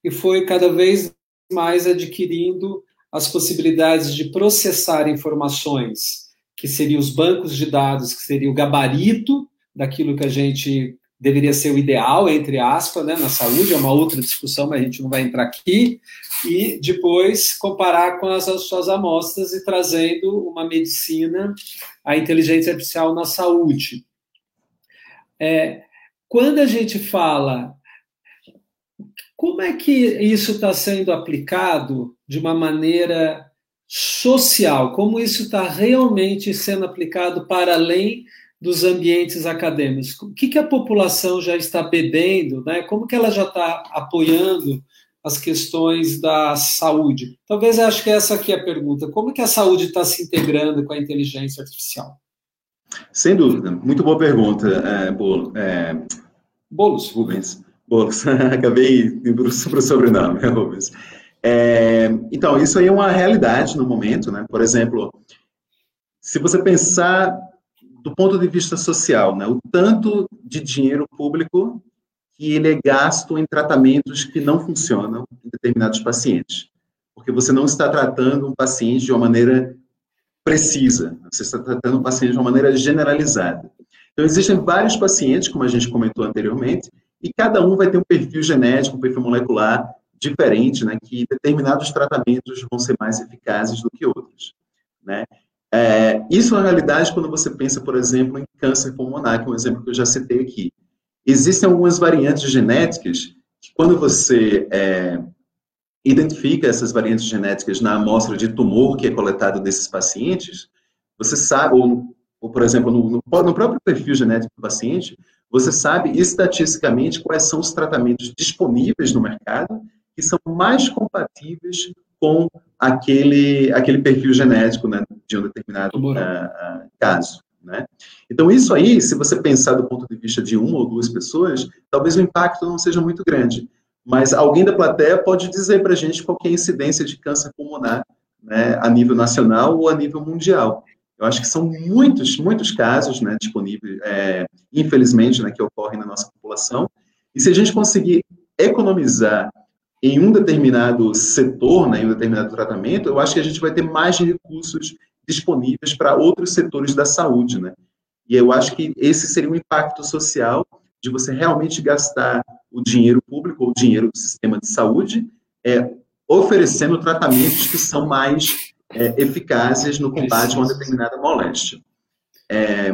e foi cada vez mais adquirindo as possibilidades de processar informações, que seriam os bancos de dados, que seria o gabarito daquilo que a gente deveria ser o ideal, entre aspas, né, na saúde, é uma outra discussão, mas a gente não vai entrar aqui, e depois comparar com as suas amostras e trazendo uma medicina, a inteligência artificial na saúde. É, quando a gente fala, como é que isso está sendo aplicado de uma maneira social? Como isso está realmente sendo aplicado para além dos ambientes acadêmicos? O que, que a população já está bebendo? Né? Como que ela já está apoiando as questões da saúde? Talvez eu acho que essa aqui é a pergunta. Como que a saúde está se integrando com a inteligência artificial? Sem dúvida. Muito boa pergunta, é, Bolo. É... Bolos. Rubens. Bolos. <laughs> Acabei para o sobrenome, Rubens. É, então, isso aí é uma realidade no momento, né? Por exemplo, se você pensar do ponto de vista social, né, o tanto de dinheiro público que ele é gasto em tratamentos que não funcionam em determinados pacientes. Porque você não está tratando um paciente de uma maneira precisa, você está tratando um paciente de uma maneira generalizada. Então, existem vários pacientes, como a gente comentou anteriormente, e cada um vai ter um perfil genético, um perfil molecular diferente, né, que determinados tratamentos vão ser mais eficazes do que outros, né? É, isso é realidade quando você pensa, por exemplo, em câncer pulmonar, que é um exemplo que eu já citei aqui. Existem algumas variantes genéticas que, quando você é, identifica essas variantes genéticas na amostra de tumor que é coletado desses pacientes, você sabe, ou, ou por exemplo, no, no, no próprio perfil genético do paciente, você sabe estatisticamente quais são os tratamentos disponíveis no mercado que são mais compatíveis com aquele, aquele perfil genético né, de um determinado uh, caso. Né? Então, isso aí, se você pensar do ponto de vista de uma ou duas pessoas, talvez o impacto não seja muito grande. Mas alguém da plateia pode dizer para a gente qual é a incidência de câncer pulmonar né, a nível nacional ou a nível mundial. Eu acho que são muitos, muitos casos né, disponíveis, é, infelizmente, né, que ocorrem na nossa população. E se a gente conseguir economizar em um determinado setor, né, em um determinado tratamento, eu acho que a gente vai ter mais recursos disponíveis para outros setores da saúde, né? E eu acho que esse seria um impacto social de você realmente gastar o dinheiro público ou o dinheiro do sistema de saúde é, oferecendo tratamentos que são mais é, eficazes no combate a uma determinada moléstia. É,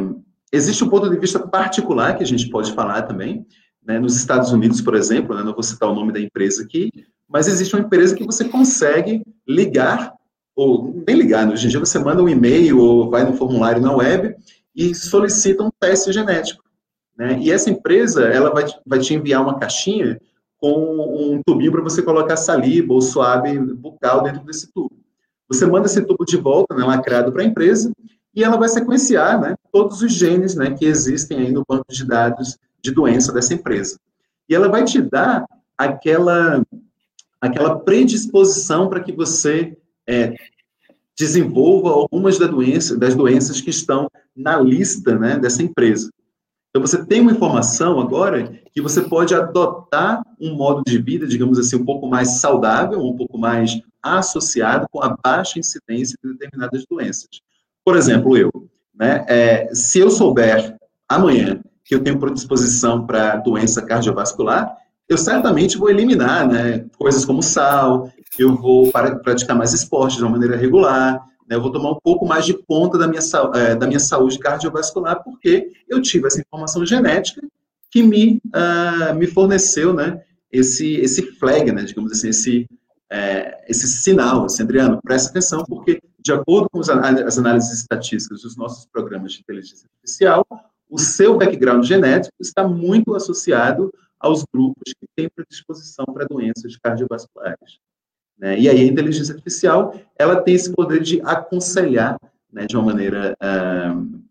existe um ponto de vista particular que a gente pode falar também, né, nos Estados Unidos, por exemplo, né, não vou citar o nome da empresa aqui, mas existe uma empresa que você consegue ligar, ou nem ligar, né, hoje em dia você manda um e-mail ou vai no formulário na web e solicita um teste genético. Né? E essa empresa ela vai, vai te enviar uma caixinha com um tubinho para você colocar saliva ou suave bucal dentro desse tubo. Você manda esse tubo de volta, né, lacrado para a empresa, e ela vai sequenciar né, todos os genes né, que existem aí no banco de dados de doença dessa empresa. E ela vai te dar aquela, aquela predisposição para que você é, desenvolva algumas da doença, das doenças que estão na lista né, dessa empresa. Então, você tem uma informação agora que você pode adotar um modo de vida, digamos assim, um pouco mais saudável, um pouco mais associado com a baixa incidência de determinadas doenças. Por exemplo, eu, né, é, se eu souber amanhã que eu tenho predisposição para doença cardiovascular, eu certamente vou eliminar né, coisas como sal, eu vou praticar mais esporte de uma maneira regular, né, eu vou tomar um pouco mais de conta da minha, é, da minha saúde cardiovascular, porque eu tive essa informação genética que me, uh, me forneceu né, esse, esse flag, né, digamos assim, esse, é, esse sinal. Assim, Adriano, presta atenção, porque de acordo com as análises estatísticas dos nossos programas de inteligência artificial, o seu background genético está muito associado aos grupos que têm predisposição para doenças cardiovasculares. Né? E aí a inteligência artificial ela tem esse poder de aconselhar né, de uma maneira uh,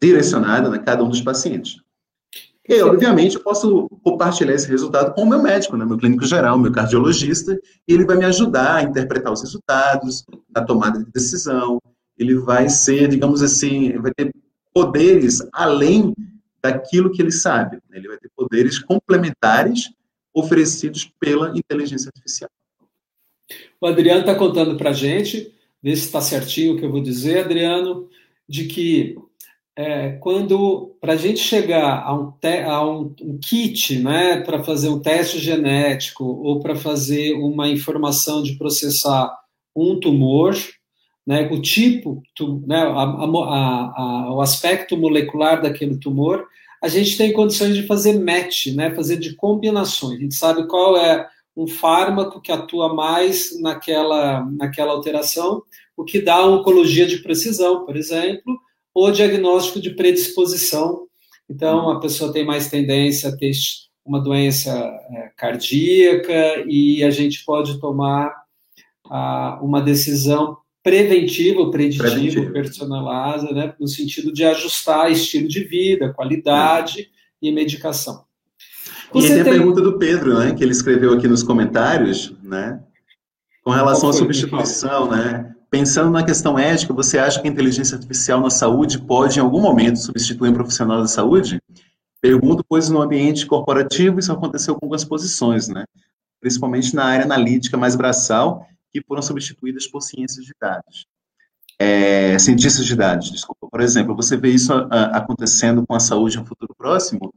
direcionada né, cada um dos pacientes. E, obviamente, eu posso compartilhar esse resultado com o meu médico, né, meu clínico geral, meu cardiologista, e ele vai me ajudar a interpretar os resultados, na tomada de decisão. Ele vai ser, digamos assim, vai ter poderes além daquilo que ele sabe. Ele vai ter poderes complementares oferecidos pela inteligência artificial. O Adriano está contando para a gente, vê se está certinho o que eu vou dizer, Adriano, de que é, quando para a gente chegar a um, te, a um, um kit, né, para fazer um teste genético ou para fazer uma informação de processar um tumor, né, o tipo, tu, né, a, a, a, o aspecto molecular daquele tumor, a gente tem condições de fazer match, né, fazer de combinações. A gente sabe qual é um fármaco que atua mais naquela, naquela alteração, o que dá oncologia de precisão, por exemplo, ou diagnóstico de predisposição. Então, a pessoa tem mais tendência a ter uma doença é, cardíaca e a gente pode tomar a, uma decisão preventiva ou preditiva, preditiva. personalizada, né, no sentido de ajustar estilo de vida, qualidade é. e medicação. Você e tem, tem a pergunta do Pedro, né, que ele escreveu aqui nos comentários, né, com relação à substituição, né, pensando na questão ética, você acha que a inteligência artificial na saúde pode, em algum momento, substituir um profissional da saúde? Pergunto, pois no ambiente corporativo isso aconteceu com algumas posições, né, principalmente na área analítica mais braçal, que foram substituídas por ciências de dados. É, cientistas de dados, desculpa. Por exemplo, você vê isso a, a, acontecendo com a saúde no futuro próximo?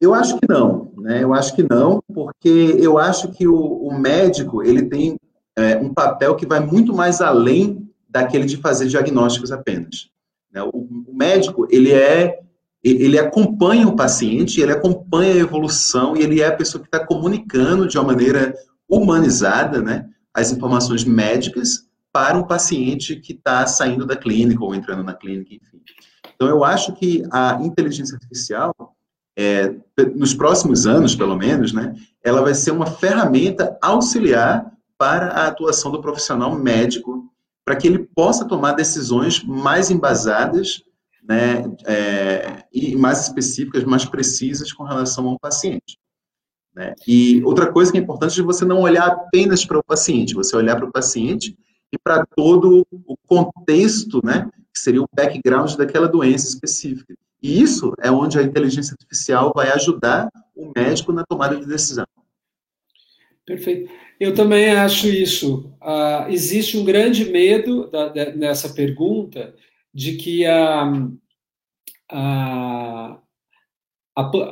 Eu acho que não, né? Eu acho que não, porque eu acho que o, o médico ele tem é, um papel que vai muito mais além daquele de fazer diagnósticos apenas. Né? O, o médico ele é ele acompanha o paciente, ele acompanha a evolução e ele é a pessoa que está comunicando de uma maneira humanizada, né? As informações médicas para um paciente que está saindo da clínica ou entrando na clínica, enfim. Então, eu acho que a inteligência artificial, é, nos próximos anos, pelo menos, né, ela vai ser uma ferramenta auxiliar para a atuação do profissional médico, para que ele possa tomar decisões mais embasadas né, é, e mais específicas, mais precisas com relação ao paciente. Né? E outra coisa que é importante é você não olhar apenas para o paciente, você olhar para o paciente e para todo o contexto, né, que seria o background daquela doença específica. E isso é onde a inteligência artificial vai ajudar o médico na tomada de decisão. Perfeito. Eu também acho isso. Uh, existe um grande medo da, nessa pergunta de que a, a,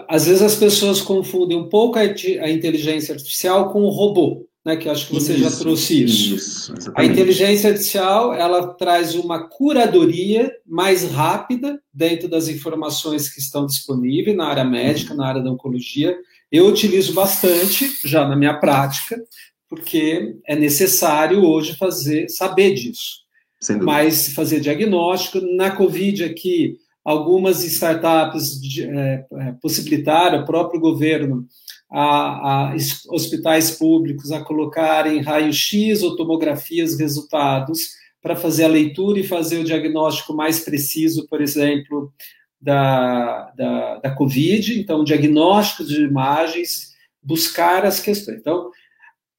às vezes as pessoas confundem um pouco a, a, inteligência artificial com o robô, né? Que acho que você isso, já trouxe isso. isso a inteligência artificial ela traz uma curadoria mais rápida dentro das informações que estão disponíveis na área médica, na área da oncologia. Eu utilizo bastante já na minha prática, porque é necessário hoje fazer saber disso. Mas fazer diagnóstico na COVID aqui algumas startups é, é, possibilitaram, o próprio governo, a, a hospitais públicos a colocarem raio-x ou tomografias resultados para fazer a leitura e fazer o diagnóstico mais preciso, por exemplo, da, da, da Covid. Então, diagnóstico de imagens, buscar as questões. Então,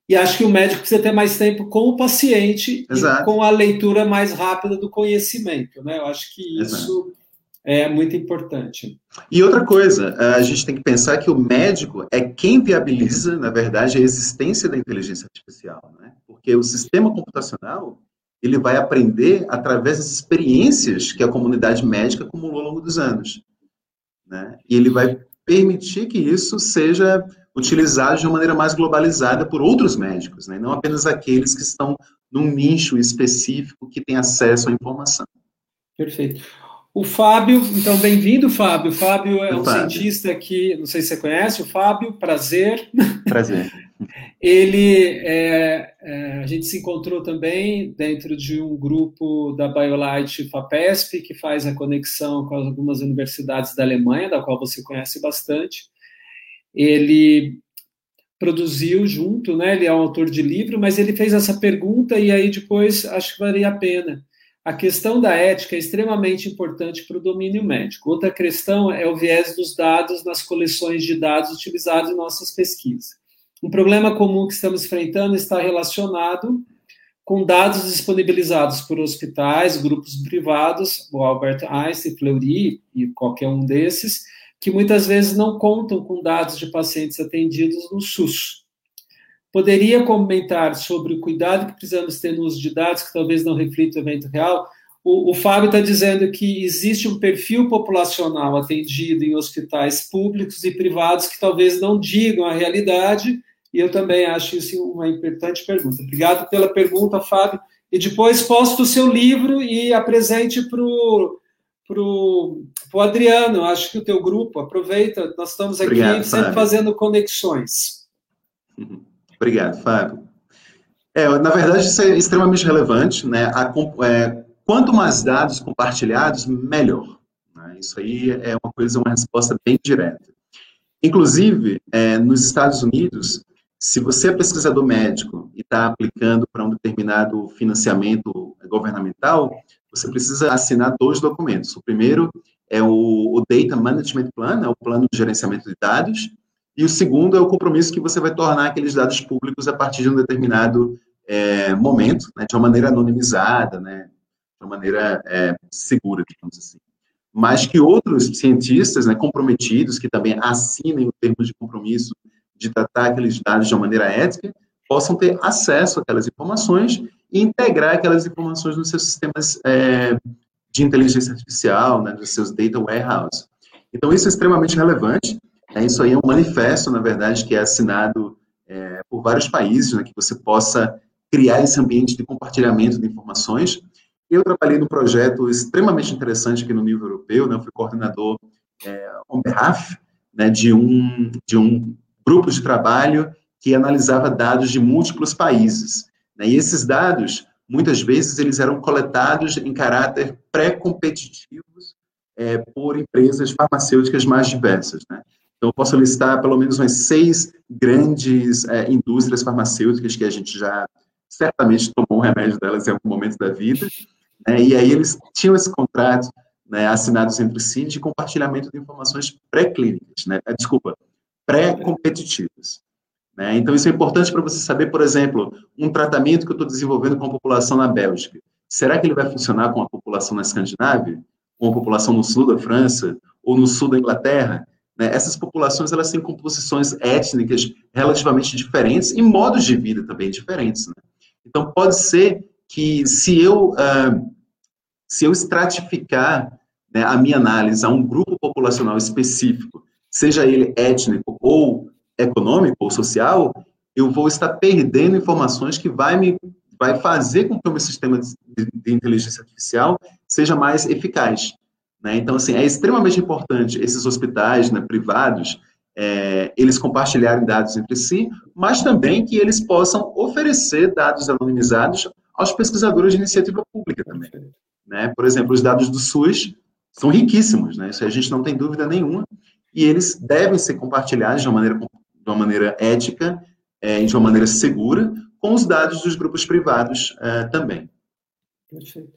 e acho que o médico precisa ter mais tempo com o paciente com a leitura mais rápida do conhecimento, né? Eu acho que isso é muito importante. E outra coisa, a gente tem que pensar que o médico é quem viabiliza, na verdade, a existência da inteligência artificial, né? Porque o sistema computacional ele vai aprender através das experiências que a comunidade médica acumulou ao longo dos anos, né? E ele vai permitir que isso seja utilizado de uma maneira mais globalizada por outros médicos, né? Não apenas aqueles que estão num nicho específico que tem acesso à informação. Perfeito. O Fábio, então bem-vindo, Fábio. Fábio é um Fábio. cientista que, não sei se você conhece, o Fábio, prazer. Prazer. <laughs> Ele, é, é, a gente se encontrou também dentro de um grupo da BioLight FAPESP, que faz a conexão com algumas universidades da Alemanha, da qual você conhece bastante. Ele produziu junto, né? Ele é um autor de livro, mas ele fez essa pergunta e aí depois acho que valia a pena a questão da ética é extremamente importante para o domínio médico. Outra questão é o viés dos dados nas coleções de dados utilizados em nossas pesquisas. Um problema comum que estamos enfrentando está relacionado com dados disponibilizados por hospitais, grupos privados, o Albert Einstein, Fleury e qualquer um desses, que muitas vezes não contam com dados de pacientes atendidos no SUS. Poderia comentar sobre o cuidado que precisamos ter no uso de dados que talvez não reflita o evento real? O, o Fábio está dizendo que existe um perfil populacional atendido em hospitais públicos e privados que talvez não digam a realidade, e eu também acho isso uma importante pergunta. Obrigado pela pergunta, Fábio. E depois posto o seu livro e apresente para o pro, pro Adriano. Acho que o teu grupo, aproveita, nós estamos aqui Obrigado, sempre Fábio. fazendo conexões. Uhum. <laughs> Obrigado, Fábio. É, na verdade, isso é extremamente relevante. Né? A, é, quanto mais dados compartilhados, melhor. Né? Isso aí é uma coisa, uma resposta bem direta. Inclusive, é, nos Estados Unidos, se você é pesquisador médico e está aplicando para um determinado financiamento governamental, você precisa assinar dois documentos. O primeiro é o, o Data Management Plan, é o plano de gerenciamento de dados, e o segundo é o compromisso que você vai tornar aqueles dados públicos a partir de um determinado é, momento, né, de uma maneira anonimizada, né, de uma maneira é, segura, digamos assim. Mas que outros cientistas né, comprometidos, que também assinem o termo de compromisso de tratar aqueles dados de uma maneira ética, possam ter acesso àquelas informações e integrar aquelas informações nos seus sistemas é, de inteligência artificial, né, nos seus data warehouse. Então, isso é extremamente relevante é, isso aí é um manifesto, na verdade, que é assinado é, por vários países, né, que você possa criar esse ambiente de compartilhamento de informações. Eu trabalhei num projeto extremamente interessante aqui no nível europeu, né, eu fui coordenador é, on behalf né, de, um, de um grupo de trabalho que analisava dados de múltiplos países. Né, e esses dados, muitas vezes, eles eram coletados em caráter pré-competitivos é, por empresas farmacêuticas mais diversas. Né? Então, eu posso listar pelo menos umas seis grandes é, indústrias farmacêuticas que a gente já certamente tomou um remédio delas em algum momento da vida, né, e aí eles tinham esse contrato né, entre si de compartilhamento de informações pré-clínicas, né, é, desculpa, pré-competitivas. Né, então, isso é importante para você saber, por exemplo, um tratamento que eu estou desenvolvendo com a população na Bélgica, será que ele vai funcionar com a população na Escandinávia? Com a população no sul da França? Ou no sul da Inglaterra? Né? Essas populações elas têm composições étnicas relativamente diferentes e modos de vida também diferentes. Né? Então, pode ser que se eu, uh, se eu estratificar né, a minha análise a um grupo populacional específico, seja ele étnico ou econômico ou social, eu vou estar perdendo informações que vai me vai fazer com que o meu sistema de, de inteligência artificial seja mais eficaz. Né? Então, assim, é extremamente importante esses hospitais né, privados, é, eles compartilharem dados entre si, mas também que eles possam oferecer dados anonimizados aos pesquisadores de iniciativa pública também. Né? Por exemplo, os dados do SUS são riquíssimos, né? isso a gente não tem dúvida nenhuma, e eles devem ser compartilhados de uma maneira, de uma maneira ética é, de uma maneira segura com os dados dos grupos privados é, também. Perfeito.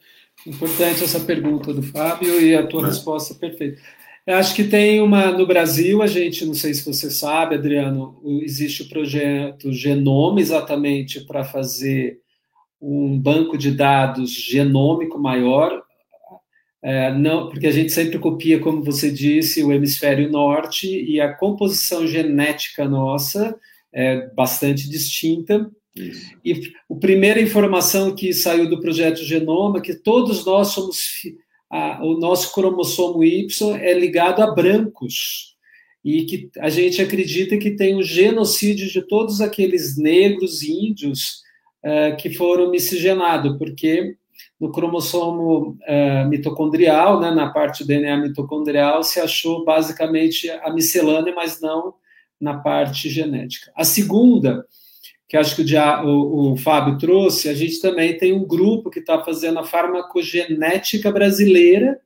Importante essa pergunta do Fábio e a tua é. resposta perfeita. Eu acho que tem uma no Brasil, a gente, não sei se você sabe, Adriano, existe o projeto Genome exatamente para fazer um banco de dados genômico maior. é, não, porque a gente sempre copia, como você disse, o hemisfério norte e a composição genética nossa é bastante distinta. Isso. E a primeira informação que saiu do projeto Genoma é que todos nós somos a, o nosso cromossomo Y é ligado a brancos e que a gente acredita que tem um genocídio de todos aqueles negros índios uh, que foram miscigenados, porque no cromossomo uh, mitocondrial, né, na parte do DNA mitocondrial, se achou basicamente a miscelânea, mas não na parte genética. A segunda, que acho que o, o, o Fábio trouxe, a gente também tem um grupo que está fazendo a farmacogenética brasileira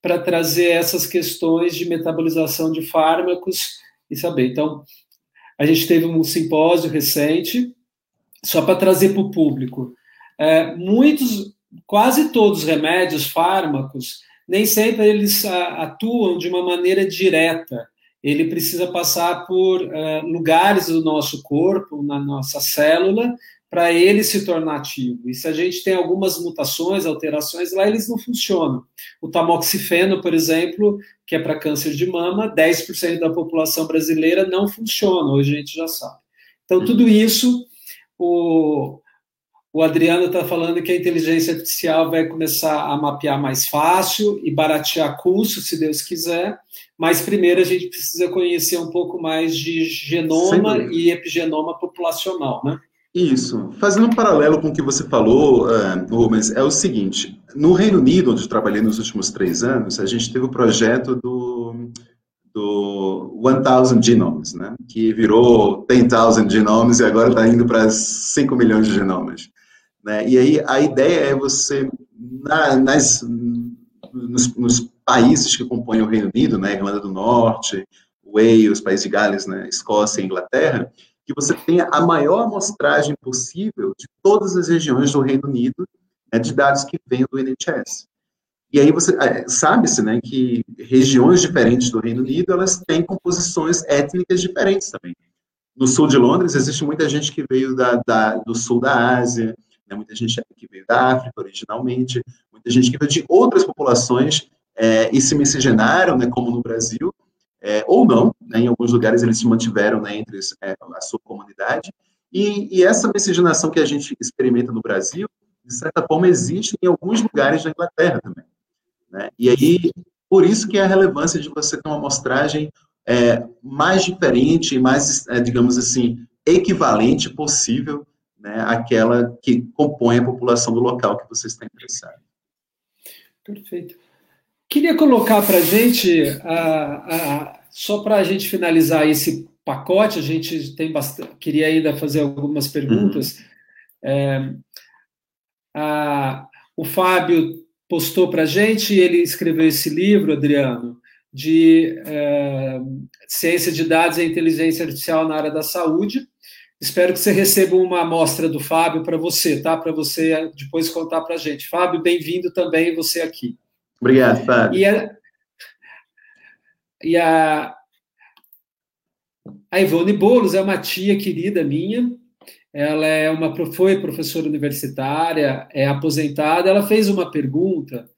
para trazer essas questões de metabolização de fármacos e saber. Então, a gente teve um simpósio recente, só para trazer para o público. É, muitos quase todos os remédios, fármacos, nem sempre eles atuam de uma maneira direta. Ele precisa passar por uh, lugares do nosso corpo, na nossa célula, para ele se tornar ativo. E se a gente tem algumas mutações, alterações, lá eles não funcionam. O tamoxifeno, por exemplo, que é para câncer de mama, 10% da população brasileira não funciona, hoje a gente já sabe. Então, tudo isso, o, o Adriano está falando que a inteligência artificial vai começar a mapear mais fácil e baratear custos, se Deus quiser. Mas primeiro a gente precisa conhecer um pouco mais de genoma e epigenoma populacional, né? Isso. Fazendo um paralelo com o que você falou, uh, Rubens, é o seguinte: no Reino Unido, onde eu trabalhei nos últimos três anos, a gente teve o projeto do, do 1000 Genomes, né? que virou 10,000 genomes e agora está indo para 5 milhões de genomas. Né? E aí a ideia é você, na, nas, nos, nos, países que compõem o Reino Unido, né, Irlanda do Norte, Wales, País de Gales, né, Escócia e Inglaterra, que você tenha a maior amostragem possível de todas as regiões do Reino Unido né, de dados que vêm do NHS. E aí você é, sabe-se, né, que regiões diferentes do Reino Unido elas têm composições étnicas diferentes também. No sul de Londres existe muita gente que veio da, da do sul da Ásia, né? muita gente que veio da África originalmente, muita gente que veio de outras populações é, e se miscigenaram, né, como no Brasil, é, ou não, né, em alguns lugares eles se mantiveram né, entre é, a sua comunidade, e, e, essa miscigenação que a gente experimenta no Brasil, de certa forma, existe em alguns lugares da Inglaterra também. Né? E aí, por isso que é a relevância de você ter uma amostragem é, mais diferente, mais, é, digamos assim, equivalente possível né, aquela que compõe a população do local que você está interessado. Perfeito. Queria colocar para a gente, só para a gente finalizar esse pacote, a gente tem bastante, queria ainda fazer algumas perguntas. Uhum. É, a, o Fábio postou para a gente, ele escreveu esse livro, Adriano, de é, ciência de dados e inteligência artificial na área da saúde. Espero que você receba uma amostra do Fábio para você, tá? Para você depois contar para a gente. Fábio, bem-vindo também você aqui. Obrigado, Fábio. E a, e a, a Ivone Boulos é uma tia querida minha. Ela é uma foi professora universitária, é aposentada. Ela fez uma pergunta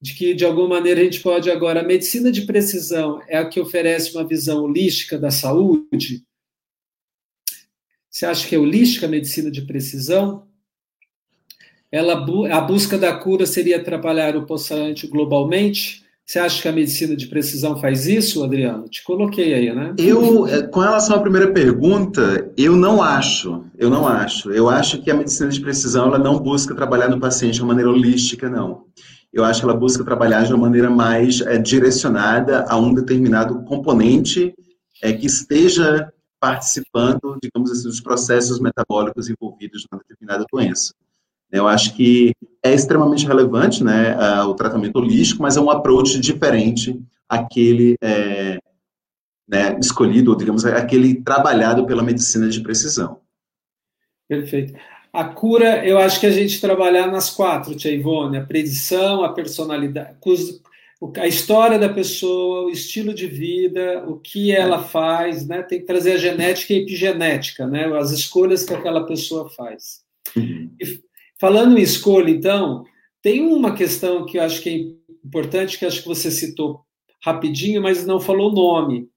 de que de alguma maneira a gente pode agora a medicina de precisão é a que oferece uma visão holística da saúde você acha que é holística a medicina de precisão? Ela, a busca da cura seria atrapalhar o paciente globalmente? Você acha que a medicina de precisão faz isso, Adriano? Te coloquei aí, né? Eu, eh, com relação à primeira pergunta, eu não acho. Eu não acho. Eu acho que a medicina de precisão ela não busca trabalhar no paciente de uma maneira holística, não. Eu acho que ela busca trabalhar de uma maneira mais é, direcionada a um determinado componente é, que esteja participando, digamos assim, dos processos metabólicos envolvidos numa determinada doença. Eu acho que é extremamente relevante né, o tratamento holístico, mas é um approach diferente àquele é, né, escolhido, ou digamos, aquele trabalhado pela medicina de precisão. Perfeito. A cura, eu acho que a gente trabalhar nas quatro, Tia Ivone, a predição, a personalidade, a história da pessoa, o estilo de vida, o que ela faz, né? Tem que trazer a genética e a epigenética, né? As escolhas que aquela pessoa faz. Uhum. E falando em escolha, então, tem uma questão que eu acho que é importante que acho que você citou rapidinho, mas não falou o nome,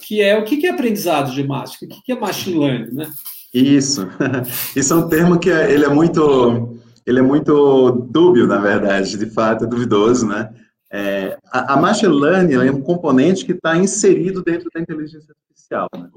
que é o que é aprendizado de massa, o que é machine learning, né? Isso, <laughs> isso é um termo que é, ele é muito, ele é muito dúbio, na verdade, de fato, é duvidoso, né? É, a, a machine learning é um componente que está inserido dentro da inteligência artificial. Né?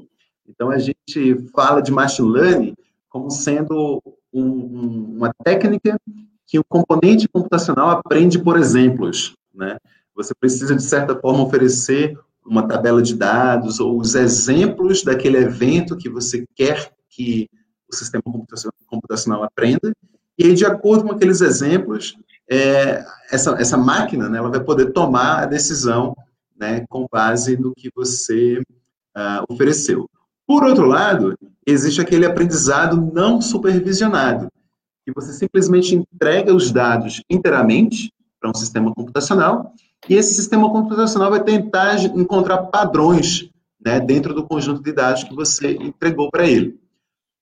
Então, a gente fala de machine learning como sendo um, um, uma técnica que o componente computacional aprende por exemplos. Né? Você precisa, de certa forma, oferecer uma tabela de dados ou os exemplos daquele evento que você quer que o sistema computacional aprenda, e aí, de acordo com aqueles exemplos, é, essa, essa máquina né, ela vai poder tomar a decisão né, com base no que você uh, ofereceu. Por outro lado, existe aquele aprendizado não supervisionado, que você simplesmente entrega os dados inteiramente para um sistema computacional e esse sistema computacional vai tentar encontrar padrões né, dentro do conjunto de dados que você entregou para ele.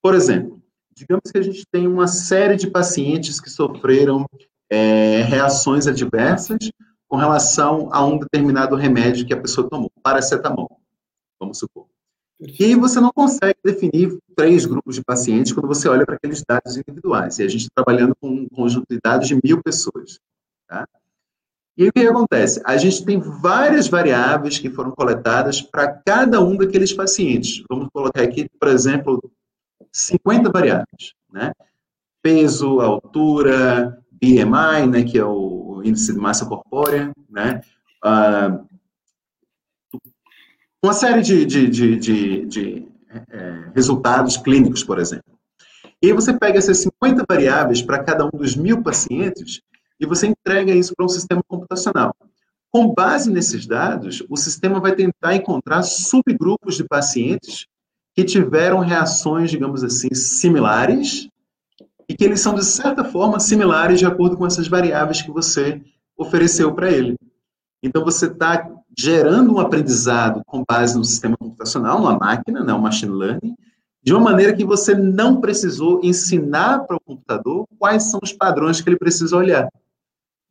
Por exemplo, digamos que a gente tem uma série de pacientes que sofreram é, reações adversas com relação a um determinado remédio que a pessoa tomou, paracetamol, vamos supor. E você não consegue definir três grupos de pacientes quando você olha para aqueles dados individuais. E a gente está trabalhando com um conjunto de dados de mil pessoas. Tá? E o que acontece? A gente tem várias variáveis que foram coletadas para cada um daqueles pacientes. Vamos colocar aqui, por exemplo, 50 variáveis. Né? Peso, altura, BMI, né, que é o índice de massa corpórea, né? Uh, uma série de, de, de, de, de é, resultados clínicos, por exemplo. E aí você pega essas 50 variáveis para cada um dos mil pacientes e você entrega isso para um sistema computacional. Com base nesses dados, o sistema vai tentar encontrar subgrupos de pacientes que tiveram reações, digamos assim, similares e que eles são, de certa forma, similares de acordo com essas variáveis que você ofereceu para ele. Então, você está gerando um aprendizado com base no sistema computacional, numa máquina, né, um machine learning, de uma maneira que você não precisou ensinar para o computador quais são os padrões que ele precisa olhar.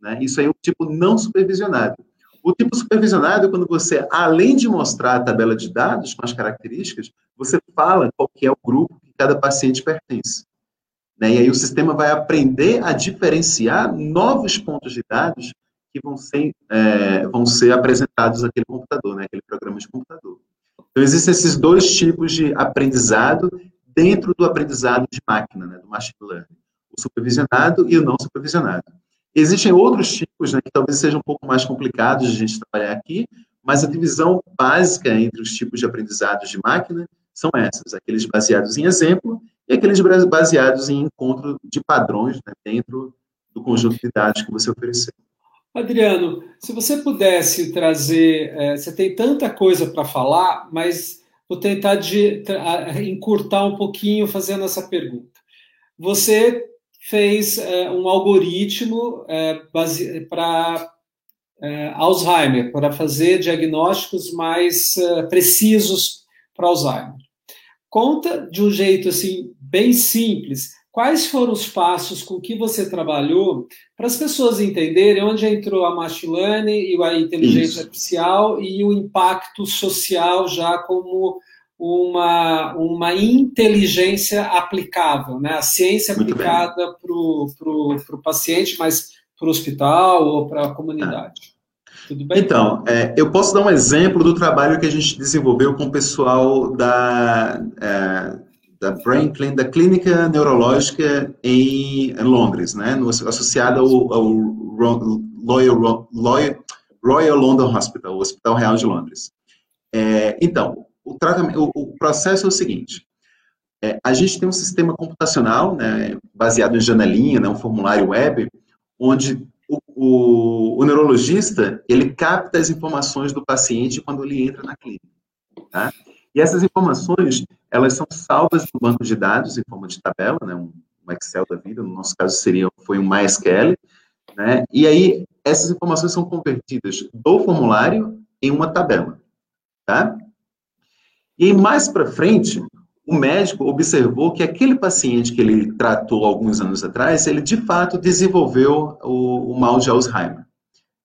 Né? Isso aí é o tipo não supervisionado. O tipo supervisionado é quando você, além de mostrar a tabela de dados com as características, você fala qual que é o grupo que cada paciente pertence. Né? E aí o sistema vai aprender a diferenciar novos pontos de dados que vão ser, é, vão ser apresentados naquele computador, né, programa de computador. Então, existem esses dois tipos de aprendizado dentro do aprendizado de máquina, né, do machine learning. O supervisionado e o não supervisionado. Existem outros tipos, né, que talvez sejam um pouco mais complicados de a gente trabalhar aqui, mas a divisão básica entre os tipos de aprendizados de máquina são essas, aqueles baseados em exemplo e aqueles baseados em encontro de padrões né, dentro do conjunto de dados que você ofereceu. Adriano, se você pudesse trazer, é, você tem tanta coisa para falar, mas vou tentar de, encurtar um pouquinho fazendo essa pergunta. Você fez é, um algoritmo é, para é, Alzheimer, para fazer diagnósticos mais é, precisos para Alzheimer. Conta de um jeito assim bem simples Quais foram os passos com que você trabalhou para as pessoas entenderem onde entrou a machine learning e a inteligência Isso. artificial e o impacto social já como uma, uma inteligência aplicável, né? a ciência Muito aplicada para o paciente, mas para o hospital ou para a comunidade. Bem? Então, é, eu posso dar um exemplo do trabalho que a gente desenvolveu com o pessoal da. É, da Brain Clinic, da Clínica Neurológica em Londres, né, no, associada ao, ao Royal, Royal, London Hospital, o Hospital Real de Londres. É, então, o, o, o, processo é o seguinte, é, a gente tem um sistema computacional, né, baseado em janelinha, né, um formulário web, onde o, o, neurologista, ele capta as informações do paciente quando ele entra na clínica, tá? E essas informações, elas são salvas no banco de dados em forma de tabela, né, um, Excel da vida, no nosso caso seria, foi um MySQL, né, e aí essas informações são convertidas do formulário em uma tabela, tá? E mais para frente, o médico observou que aquele paciente que ele tratou alguns anos atrás, ele de fato desenvolveu o, o mal de Alzheimer.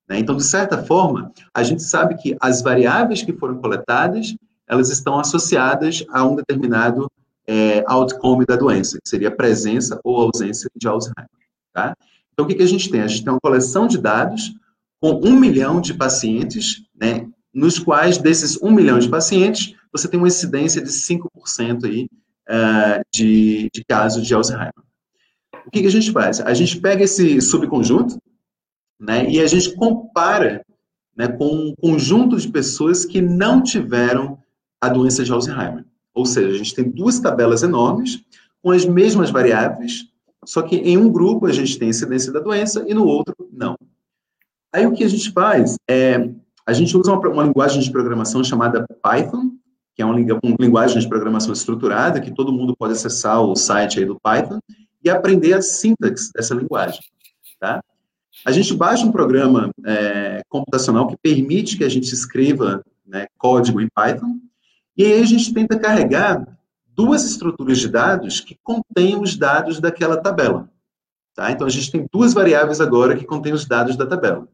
Né? Então, de certa forma, a gente sabe que as variáveis que foram coletadas, elas estão associadas a um determinado é, outcome da doença, que seria a presença ou ausência de Alzheimer. Tá? Então, o que, que a gente tem? A gente tem uma coleção de dados com um milhão de pacientes, né, nos quais, desses um milhão de pacientes, você tem uma incidência de 5% aí, uh, de, de casos de Alzheimer. O que, que a gente faz? A gente pega esse subconjunto né, e a gente compara né, com um conjunto de pessoas que não tiveram a doença de Alzheimer. Ou seja, a gente tem duas tabelas enormes com as mesmas variáveis, só que em um grupo a gente tem incidência da doença e no outro não. Aí o que a gente faz é, a gente usa uma, uma linguagem de programação chamada Python, que é uma, linguagem de programação estruturada, que todo mundo pode acessar o site aí do Python e aprender a sintaxe dessa linguagem, tá? A gente baixa um programa é, computacional que permite que a gente escreva né, código em Python, e aí a gente tenta carregar duas estruturas de dados que contêm os dados daquela tabela. Tá? Então, a gente tem duas variáveis agora que contêm os dados da tabela.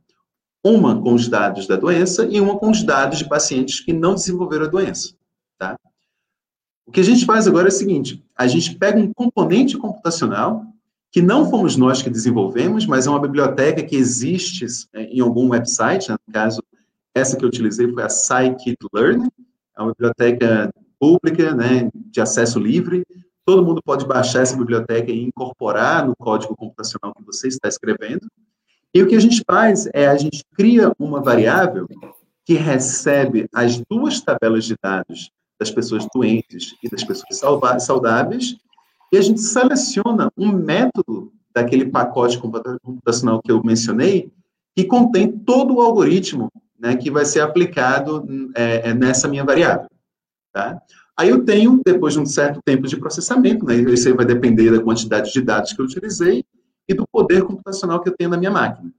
Uma com os dados da doença e uma com os dados de pacientes que não desenvolveram a doença. Tá? O que a gente faz agora é o seguinte: a gente pega um componente computacional que não fomos nós que desenvolvemos, mas é uma biblioteca que existe é, em algum website, né? no caso, essa que eu utilizei foi a Scikit-Learn, é uma biblioteca pública, né, de acesso livre, todo mundo pode baixar essa biblioteca e incorporar no código computacional que você está escrevendo, e o que a gente faz é a gente cria uma variável que recebe as duas tabelas de dados das pessoas doentes e das pessoas saudáveis, e a gente seleciona um método daquele pacote computacional que eu mencionei, que contém todo o algoritmo né, que vai ser aplicado é, é, nessa minha variável. Tá? Aí eu tenho, depois de um certo tempo de processamento, né, isso vai depender da quantidade de dados que eu utilizei e do poder computacional que eu tenho na minha máquina.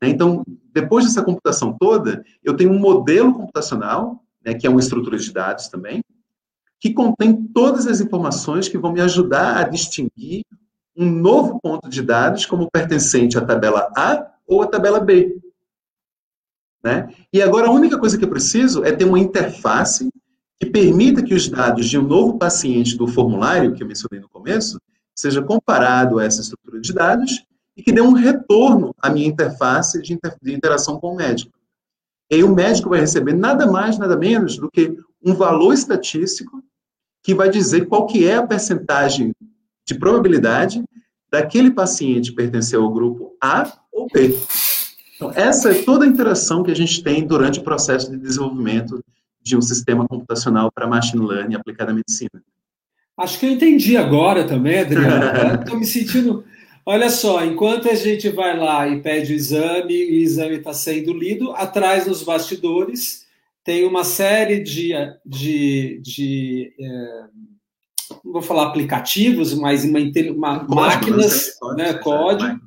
Né, então, depois dessa computação toda, eu tenho um modelo computacional, né, que é uma estrutura de dados também, que contém todas as informações que vão me ajudar a distinguir um novo ponto de dados como pertencente à tabela A ou à tabela B. Né? E agora a única coisa que eu preciso é ter uma interface que permita que os dados de um novo paciente do formulário, que eu mencionei no começo, seja comparado a essa estrutura de dados e que dê um retorno à minha interface de, de interação com o médico. E aí o médico vai receber nada mais, nada menos do que um valor estatístico que vai dizer qual que é a percentagem de probabilidade daquele paciente pertencer ao grupo A ou B. Então, essa é toda a interação que a gente tem durante o processo de desenvolvimento de um sistema computacional para machine learning aplicado à medicina. Acho que eu entendi agora também, Adriano. <laughs> Estou me sentindo. Olha só, enquanto a gente vai lá e pede o exame, e o exame está sendo lido, atrás nos bastidores tem uma série de, de, de é, não vou falar aplicativos, mas uma, uma código, máquinas, né, código, né,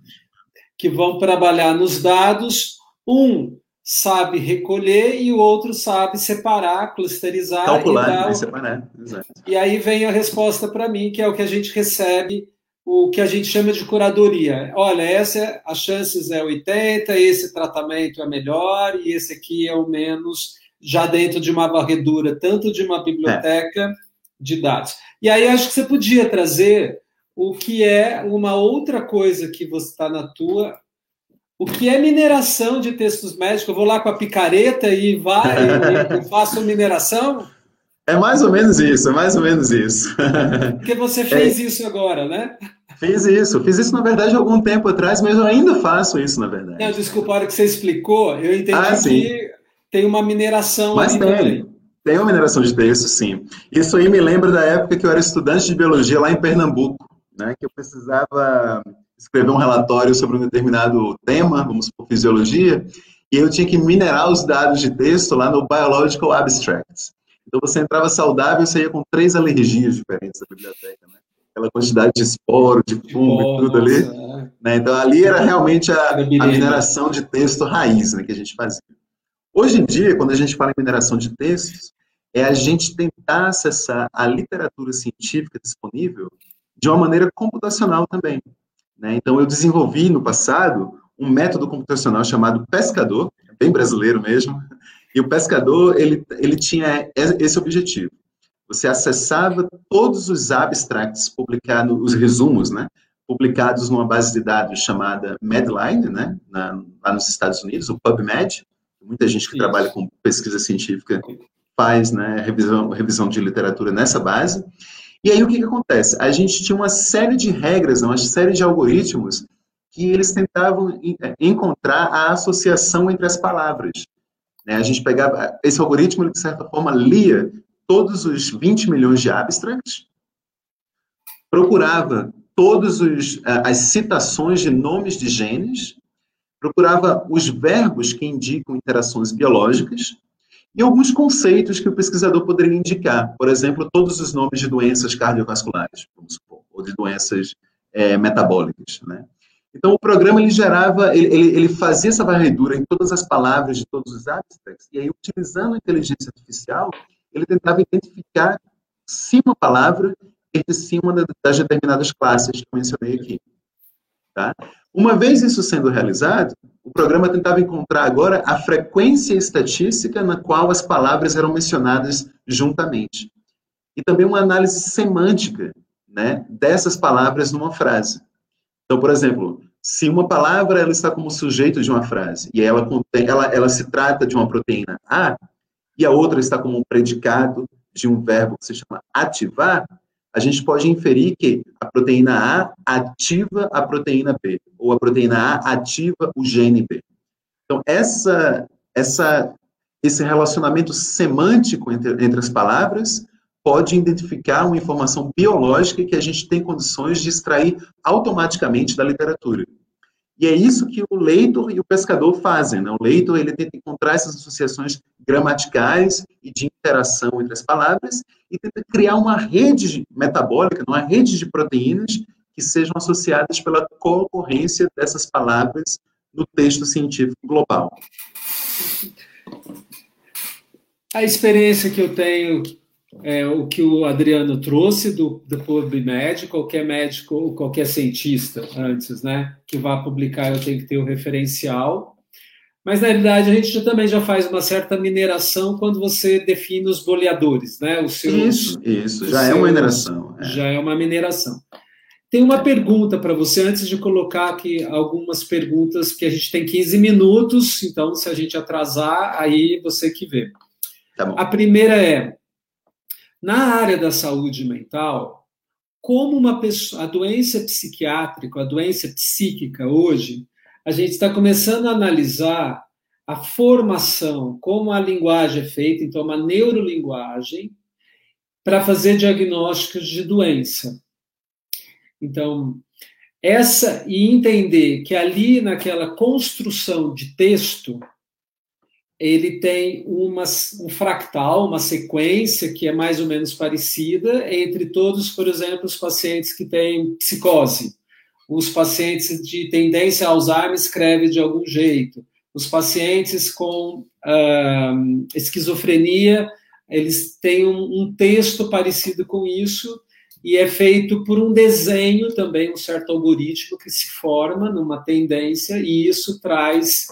que vão trabalhar nos dados. Um sabe recolher e o outro sabe separar, clusterizar. Calcular, e, dar... separar, exato. E aí vem a resposta para mim, que é o que a gente recebe, o que a gente chama de curadoria. Olha, essa as chances é 80, esse tratamento é melhor e esse aqui é o menos já dentro de uma varredura, tanto de uma biblioteca é. de dados. E aí acho que você podia trazer o que é uma outra coisa que você está na tua. O que é mineração de textos médicos? Eu vou lá com a picareta e vai e, <laughs> e faço mineração? É mais ou menos isso, é mais ou menos isso. <laughs> Porque você fez é, isso agora, né? Fiz isso, fiz isso na verdade algum tempo atrás, mas eu ainda faço isso na verdade. Não, desculpa, a hora que você explicou, eu entendi ah, que tem uma mineração Mas tem, também. tem uma mineração de texto, sim. Isso aí me lembra da época que eu era estudante de biologia lá em Pernambuco, né, que eu precisava escrever um relatório sobre um determinado tema, vamos por fisiologia, e eu tinha que minerar os dados de texto lá no Biological Abstracts. Então você entrava saudável, você ia com três alergias diferentes da biblioteca, né? Aquela quantidade de esporo, de fungo e tudo ali. É. Né? Então ali era realmente a, a mineração de texto raiz né, que a gente fazia. Hoje em dia, quando a gente fala em mineração de textos, é a gente tentar acessar a literatura científica disponível de uma maneira computacional também. Né? Então, eu desenvolvi no passado um método computacional chamado Pescador, bem brasileiro mesmo, e o Pescador, ele, ele tinha esse objetivo. Você acessava todos os abstracts publicados, os resumos, né, publicados numa base de dados chamada Medline, né, na, lá nos Estados Unidos, o PubMed, muita gente que Isso. trabalha com pesquisa científica faz né, revisão, revisão de literatura nessa base. E aí o que, que acontece? A gente tinha uma série de regras, uma série de algoritmos que eles tentavam é, encontrar a associação entre as palavras. Né? A gente pegava, esse algoritmo, de certa forma, lia todos os 20 milhões de abstracts, procurava todas as citações de nomes de genes, procurava os verbos que indicam interações biológicas e alguns conceitos que o pesquisador poderia indicar. Por exemplo, todos os nomes de doenças cardiovasculares, vamos supor, ou de doenças é, metabólicas, né? Então, o programa ele gerava, ele, ele, fazia essa varredura em todas as palavras de todos os abstracts, e aí, utilizando a inteligência artificial, ele tentava identificar se uma palavra pertencia uma das determinadas classes que eu mencionei aqui. Tá? Uma vez isso sendo realizado, o programa tentava encontrar agora a frequência estatística na qual as palavras eram mencionadas juntamente. E também uma análise semântica né, dessas palavras numa frase. Então, por exemplo, se uma palavra ela está como sujeito de uma frase e ela, contém, ela, ela se trata de uma proteína A, e a outra está como um predicado de um verbo que se chama ativar, a gente pode inferir que a proteína A ativa a proteína B, ou a proteína A ativa o gene B. Então, essa, essa, esse relacionamento semântico entre, entre as palavras pode identificar uma informação biológica que a gente tem condições de extrair automaticamente da literatura. E é isso que o leitor e o pescador fazem. Né? O leitor ele tenta encontrar essas associações gramaticais e de interação entre as palavras e tenta criar uma rede metabólica, uma rede de proteínas que sejam associadas pela concorrência dessas palavras no texto científico global. A experiência que eu tenho é, o que o Adriano trouxe do, do PubMed, qualquer médico ou qualquer cientista antes, né, que vá publicar, eu tenho que ter o referencial. Mas, na realidade, a gente já, também já faz uma certa mineração quando você define os boleadores, né? Os seus, isso, isso, já seus, é uma mineração. É. Já é uma mineração. Tem uma pergunta para você, antes de colocar aqui algumas perguntas, que a gente tem 15 minutos, então, se a gente atrasar, aí você que vê. Tá a primeira é, na área da saúde mental, como uma pessoa, a doença psiquiátrica, a doença psíquica hoje, a gente está começando a analisar a formação, como a linguagem é feita, então uma neurolinguagem, para fazer diagnósticos de doença. Então, essa e entender que ali naquela construção de texto ele tem uma, um fractal, uma sequência que é mais ou menos parecida entre todos, por exemplo, os pacientes que têm psicose. Os pacientes de tendência a Alzheimer escrevem de algum jeito. Os pacientes com uh, esquizofrenia, eles têm um, um texto parecido com isso, e é feito por um desenho também, um certo algoritmo que se forma numa tendência, e isso traz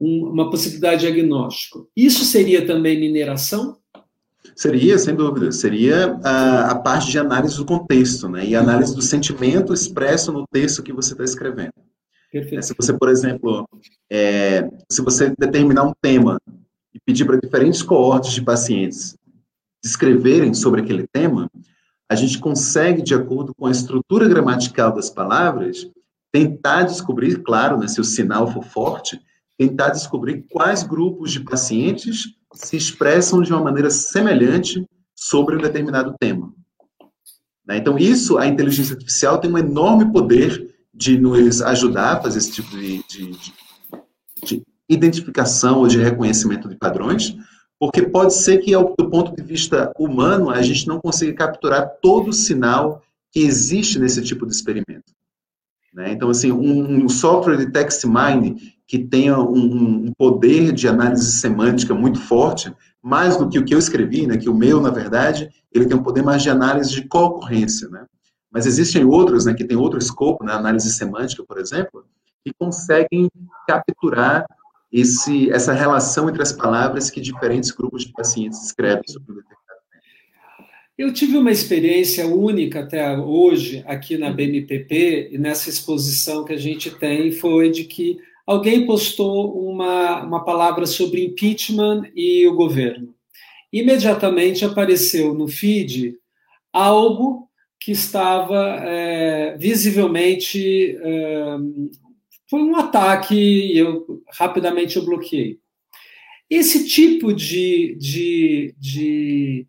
um, uma possibilidade de diagnóstico. Isso seria também mineração? Seria, sem dúvida. Seria a, a, parte de análise do contexto, né? E análise do sentimento expresso no texto que você está escrevendo. Perfeito. Se você, por exemplo, é, se você determinar um tema e pedir para diferentes coortes de pacientes escreverem sobre aquele tema, a gente consegue, de acordo com a estrutura gramatical das palavras, tentar descobrir, claro, né, se o sinal for forte, tentar descobrir quais grupos de pacientes se expressam de uma maneira semelhante sobre um determinado tema. Né? Então, isso, a inteligência artificial tem um enorme poder de nos ajudar a fazer esse tipo de, de, de identificação ou de reconhecimento de padrões, porque pode ser que, do ponto de vista humano, a gente não consiga capturar todo o sinal que existe nesse tipo de experimento. Né? Então, assim, um, software de text mining que tenha um, um, poder de análise semântica muito forte, mais do que o que eu escrevi, né, que o meu, na verdade, ele tem um poder mais de análise de concorrência, né? Mas existem outros, né, que tem outro escopo, né, análise semântica, por exemplo, que conseguem capturar esse, essa relação entre as palavras que diferentes grupos de pacientes escrevem sobre o determinado eu tive uma experiência única até hoje aqui na BMPP, e nessa exposição que a gente tem, foi de que alguém postou uma, uma palavra sobre impeachment e o governo. Imediatamente apareceu no feed algo que estava é, visivelmente. É, foi um ataque e eu rapidamente eu bloqueei. Esse tipo de, de, de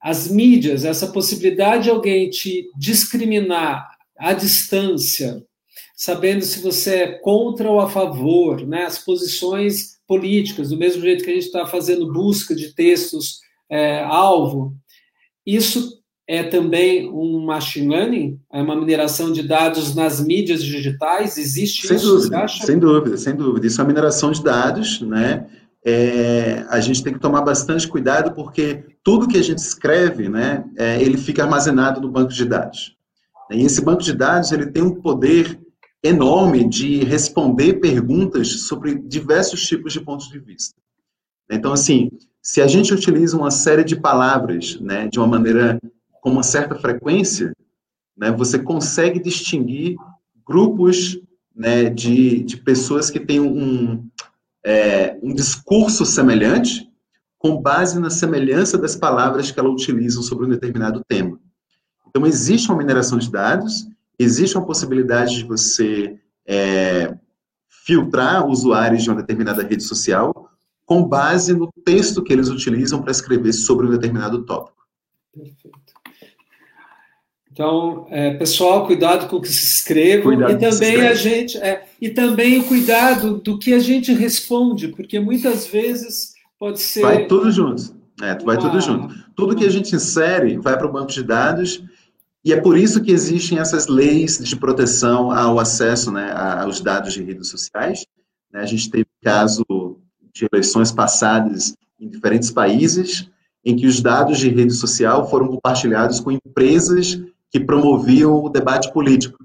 as mídias, essa possibilidade de alguém te discriminar à distância, sabendo se você é contra ou a favor, né, as posições políticas, do mesmo jeito que a gente está fazendo busca de textos é, alvo, isso é também um machine learning? É uma mineração de dados nas mídias digitais? Existe sem isso? Dúvida, sem dúvida, sem dúvida. Isso é uma mineração de dados, né? é, a gente tem que tomar bastante cuidado porque tudo que a gente escreve, né, é, ele fica armazenado no banco de dados. E esse banco de dados ele tem um poder enorme de responder perguntas sobre diversos tipos de pontos de vista. Então, assim, se a gente utiliza uma série de palavras, né, de uma maneira com uma certa frequência, né, você consegue distinguir grupos né, de, de pessoas que têm um, é, um discurso semelhante com base na semelhança das palavras que ela utiliza sobre um determinado tema. Então, existe uma mineração de dados, existe uma possibilidade de você é, filtrar usuários de uma determinada rede social com base no texto que eles utilizam para escrever sobre um determinado tópico. Perfeito. Então, é, pessoal, cuidado com o que se escreve e também a gente é, e também o cuidado do que a gente responde, porque muitas vezes pode ser vai tudo junto, é, vai uma... tudo junto. Tudo que a gente insere vai para o banco de dados e é por isso que existem essas leis de proteção ao acesso, né, aos dados de redes sociais. Né, a gente teve caso de eleições passadas em diferentes países em que os dados de rede social foram compartilhados com empresas que promoviam o debate político.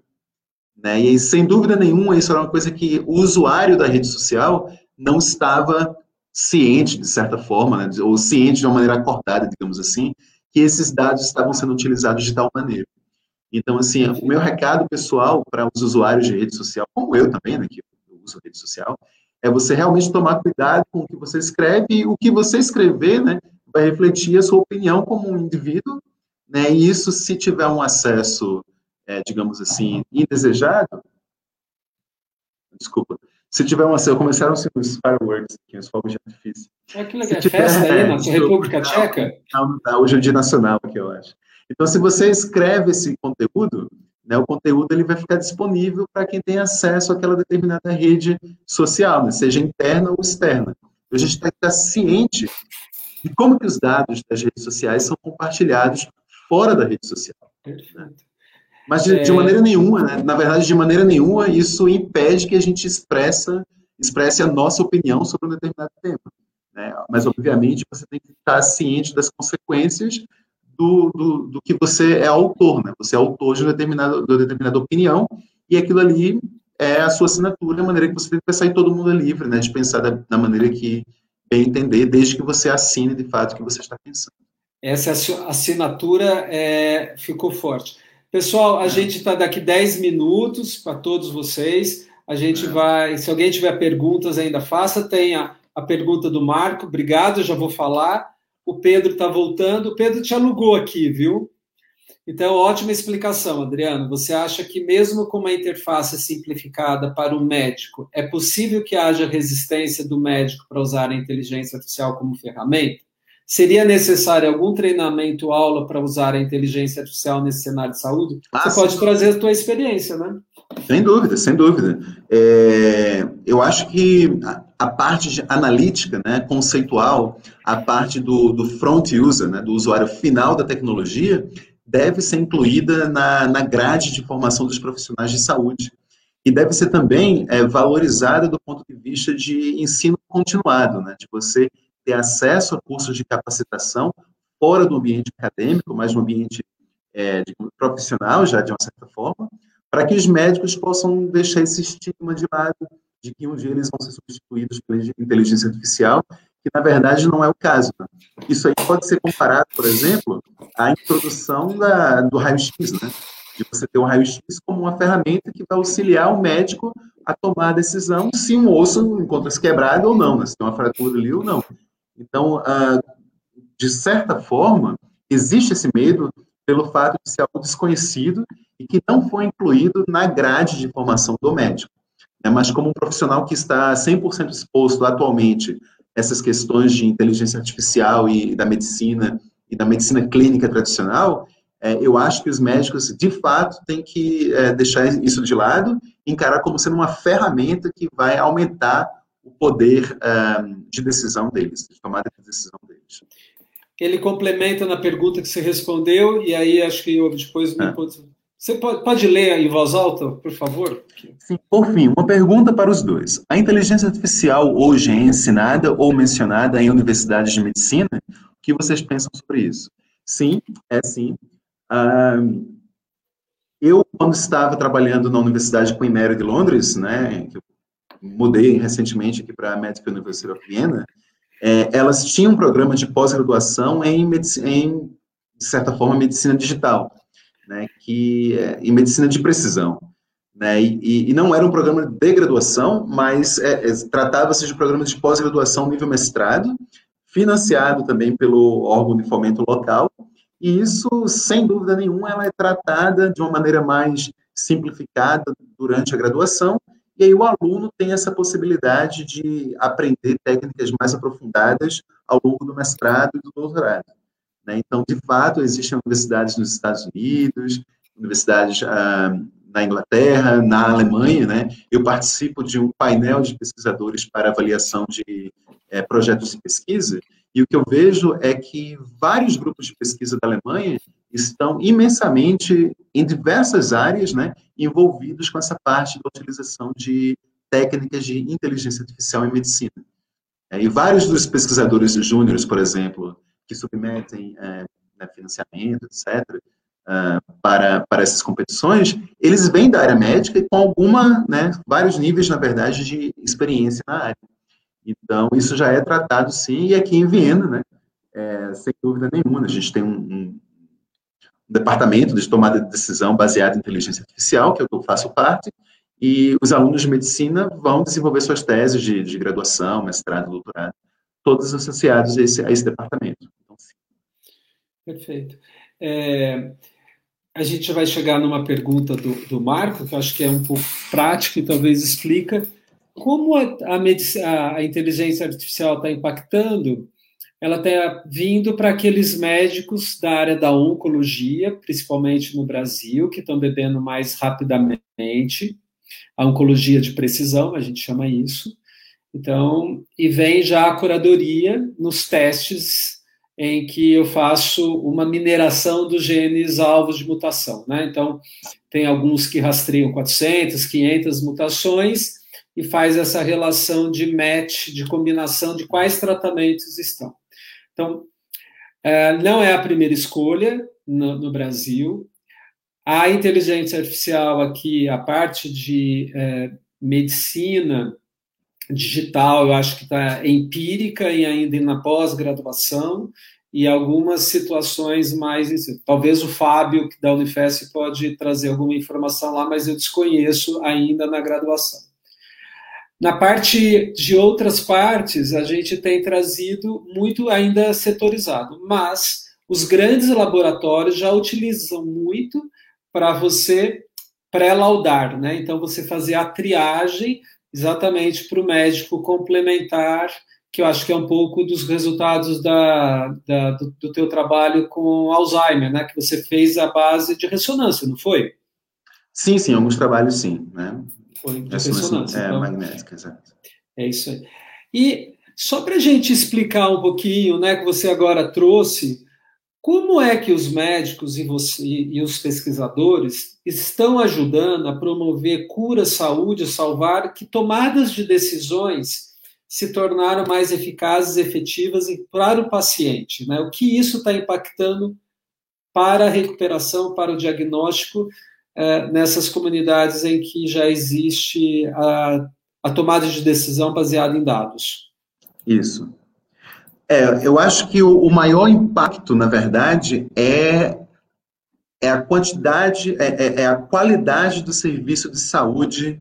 Né? E, sem dúvida nenhuma, isso era uma coisa que o usuário da rede social não estava ciente, de certa forma, né? ou ciente de uma maneira acordada, digamos assim, que esses dados estavam sendo utilizados de tal maneira. Então, assim, o meu recado pessoal para os usuários de rede social, como eu também, né, que eu uso rede social, é você realmente tomar cuidado com o que você escreve e o que você escrever, né, vai refletir a sua opinião como um indivíduo né? E isso, se tiver um acesso, é, digamos assim, indesejado, desculpa, se tiver um acesso, começaram -se os fireworks aqui, os fogos de artifício. É que legal, tiver, festa aí na República Tcheca? Não, não, hoje é o dia nacional aqui, eu acho. Então, se você escreve esse conteúdo, né, o conteúdo ele vai ficar disponível para quem tem acesso àquela determinada rede social, né, seja interna ou externa. Então, a gente tem que estar ciente de como que os dados das redes sociais são compartilhados fora da rede social. Né? Mas de, é... de, maneira nenhuma, né? na verdade, de maneira nenhuma, isso impede que a gente expressa, expresse a nossa opinião sobre um determinado tema. Né? Mas, obviamente, você tem que estar ciente das consequências do, do, do, que você é autor, né? Você é autor de uma determinada, de uma determinada opinião e aquilo ali é a sua assinatura, a maneira que você tem que pensar e todo mundo é livre, né? De pensar da, da maneira que bem entender, desde que você assine de fato o que você está pensando. Essa assinatura é, ficou forte. Pessoal, a gente está daqui 10 minutos para todos vocês. A gente vai, se alguém tiver perguntas, ainda faça. Tem a, a pergunta do Marco, obrigado, já vou falar. O Pedro está voltando. O Pedro te alugou aqui, viu? Então, ótima explicação, Adriano. Você acha que, mesmo com uma interface simplificada para o médico, é possível que haja resistência do médico para usar a inteligência artificial como ferramenta? Seria necessário algum treinamento, aula para usar a inteligência artificial nesse cenário de saúde? Ah, Você pode trazer a tua experiência, né? Sem dúvida, sem dúvida. É, eu acho que a, a parte analítica, né, conceitual, a parte do, do front user, né, do usuário final da tecnologia, deve ser incluída na, na grade de formação dos profissionais de saúde. E deve ser também é, valorizada do ponto de vista de ensino continuado, né, de você ter acesso a cursos de capacitação fora do ambiente acadêmico, mas no ambiente é, de, profissional, já de uma certa forma, para que os médicos possam deixar esse estigma de lado de que um dia eles vão ser substituídos pela inteligência artificial, que na verdade não é o caso. Né? Isso aí pode ser comparado, por exemplo, à introdução da, do raio-x, né? de você ter o raio-x como uma ferramenta que vai auxiliar o médico a tomar a decisão se um osso encontra-se quebrado ou não, né? se tem uma fratura ali ou não. Então, ah, de certa forma, existe esse medo pelo fato de ser algo desconhecido e que não foi incluído na grade de formação do médico. Né? Mas como um profissional que está 100% exposto atualmente a essas questões de inteligência artificial e da medicina e da medicina clínica tradicional, é, eu acho que os médicos, de fato, têm que é, deixar isso de lado encarar como sendo uma ferramenta que vai aumentar poder é, de decisão deles, de tomada de decisão deles. Ele complementa na pergunta que você respondeu, e aí acho que eu depois. É. Você pode, pode ler em voz alta, por favor? Sim, por fim, uma pergunta para os dois. A inteligência artificial hoje é ensinada ou mencionada em universidades de medicina? O que vocês pensam sobre isso? Sim, é sim. eu, quando estava trabalhando na Universidade Queen Mary de Londres, né, que eu mudei recentemente aqui para a Medical University of Vienna, é, elas tinham um programa de pós-graduação em, em, de certa forma, medicina digital, né, que, é, em medicina de precisão. Né, e, e, não era um programa de graduação, mas é, é, tratava-se de um programa de pós-graduação nível mestrado, financiado também pelo órgão de fomento local, e isso, sem dúvida nenhuma, ela é tratada de uma maneira mais simplificada durante a graduação, e aí o aluno tem essa possibilidade de aprender técnicas mais aprofundadas ao longo do mestrado e do doutorado. Né? Então, de fato, existem universidades nos Estados Unidos, universidades ah, na Inglaterra, na Alemanha. Né? Eu participo de um painel de pesquisadores para avaliação de é, projetos de pesquisa, e o que eu vejo é que vários grupos de pesquisa da Alemanha estão imensamente em diversas áreas, né, envolvidos com essa parte da utilização de técnicas de inteligência artificial em medicina. É, e vários dos pesquisadores júniores, por exemplo, que submetem é, né, financiamento, etc., uh, para, para essas competições, eles vêm da área médica e com alguma, né, vários níveis, na verdade, de experiência na área. Então, isso já é tratado, sim, e aqui em Viena, né, é, sem dúvida nenhuma, a gente tem um, um departamento de tomada de decisão baseado em inteligência artificial, que é eu faço parte, e os alunos de medicina vão desenvolver suas teses de, de graduação, mestrado, doutorado, todos associados a esse, a esse departamento. Então, Perfeito. É, a gente vai chegar numa pergunta do, do Marco, que eu acho que é um pouco prática e talvez explica como a, a, a inteligência artificial está impactando ela está vindo para aqueles médicos da área da oncologia, principalmente no Brasil, que estão bebendo mais rapidamente, a oncologia de precisão, a gente chama isso. Então, e vem já a curadoria nos testes em que eu faço uma mineração dos genes alvos de mutação, né? Então, tem alguns que rastreiam 400, 500 mutações e faz essa relação de match, de combinação de quais tratamentos estão. Então, é, não é a primeira escolha no, no, Brasil. A inteligência artificial aqui, a parte de é, medicina digital, eu acho que está empírica e ainda na pós-graduação, e algumas situações mais. Talvez o Fábio, da Unifesp, pode trazer alguma informação lá, mas eu desconheço ainda na graduação. Na parte de outras partes, a gente tem trazido muito ainda setorizado, mas os grandes laboratórios já utilizam muito para você pré-laudar, né? Então, você fazer a triagem exatamente para o médico complementar, que eu acho que é um pouco dos resultados da, da do, do teu trabalho com Alzheimer, né? Que você fez a base de ressonância, não foi? Sim, sim, alguns trabalhos sim, né? Foi de ressonância. É, então, magnética, exato. É isso aí. E só para a gente explicar um pouquinho, né, que você agora trouxe, como é que os médicos e, você, e os pesquisadores estão ajudando a promover cura, saúde, salvar, que tomadas de decisões se tornaram mais eficazes, efetivas para o paciente? Né? O que isso está impactando para a recuperação, para o diagnóstico é, nessas comunidades em que já existe a, a tomada de decisão baseada em dados. Isso. É, eu acho que o, o maior impacto, na verdade, é, é a quantidade, é, é, é, a qualidade do serviço de saúde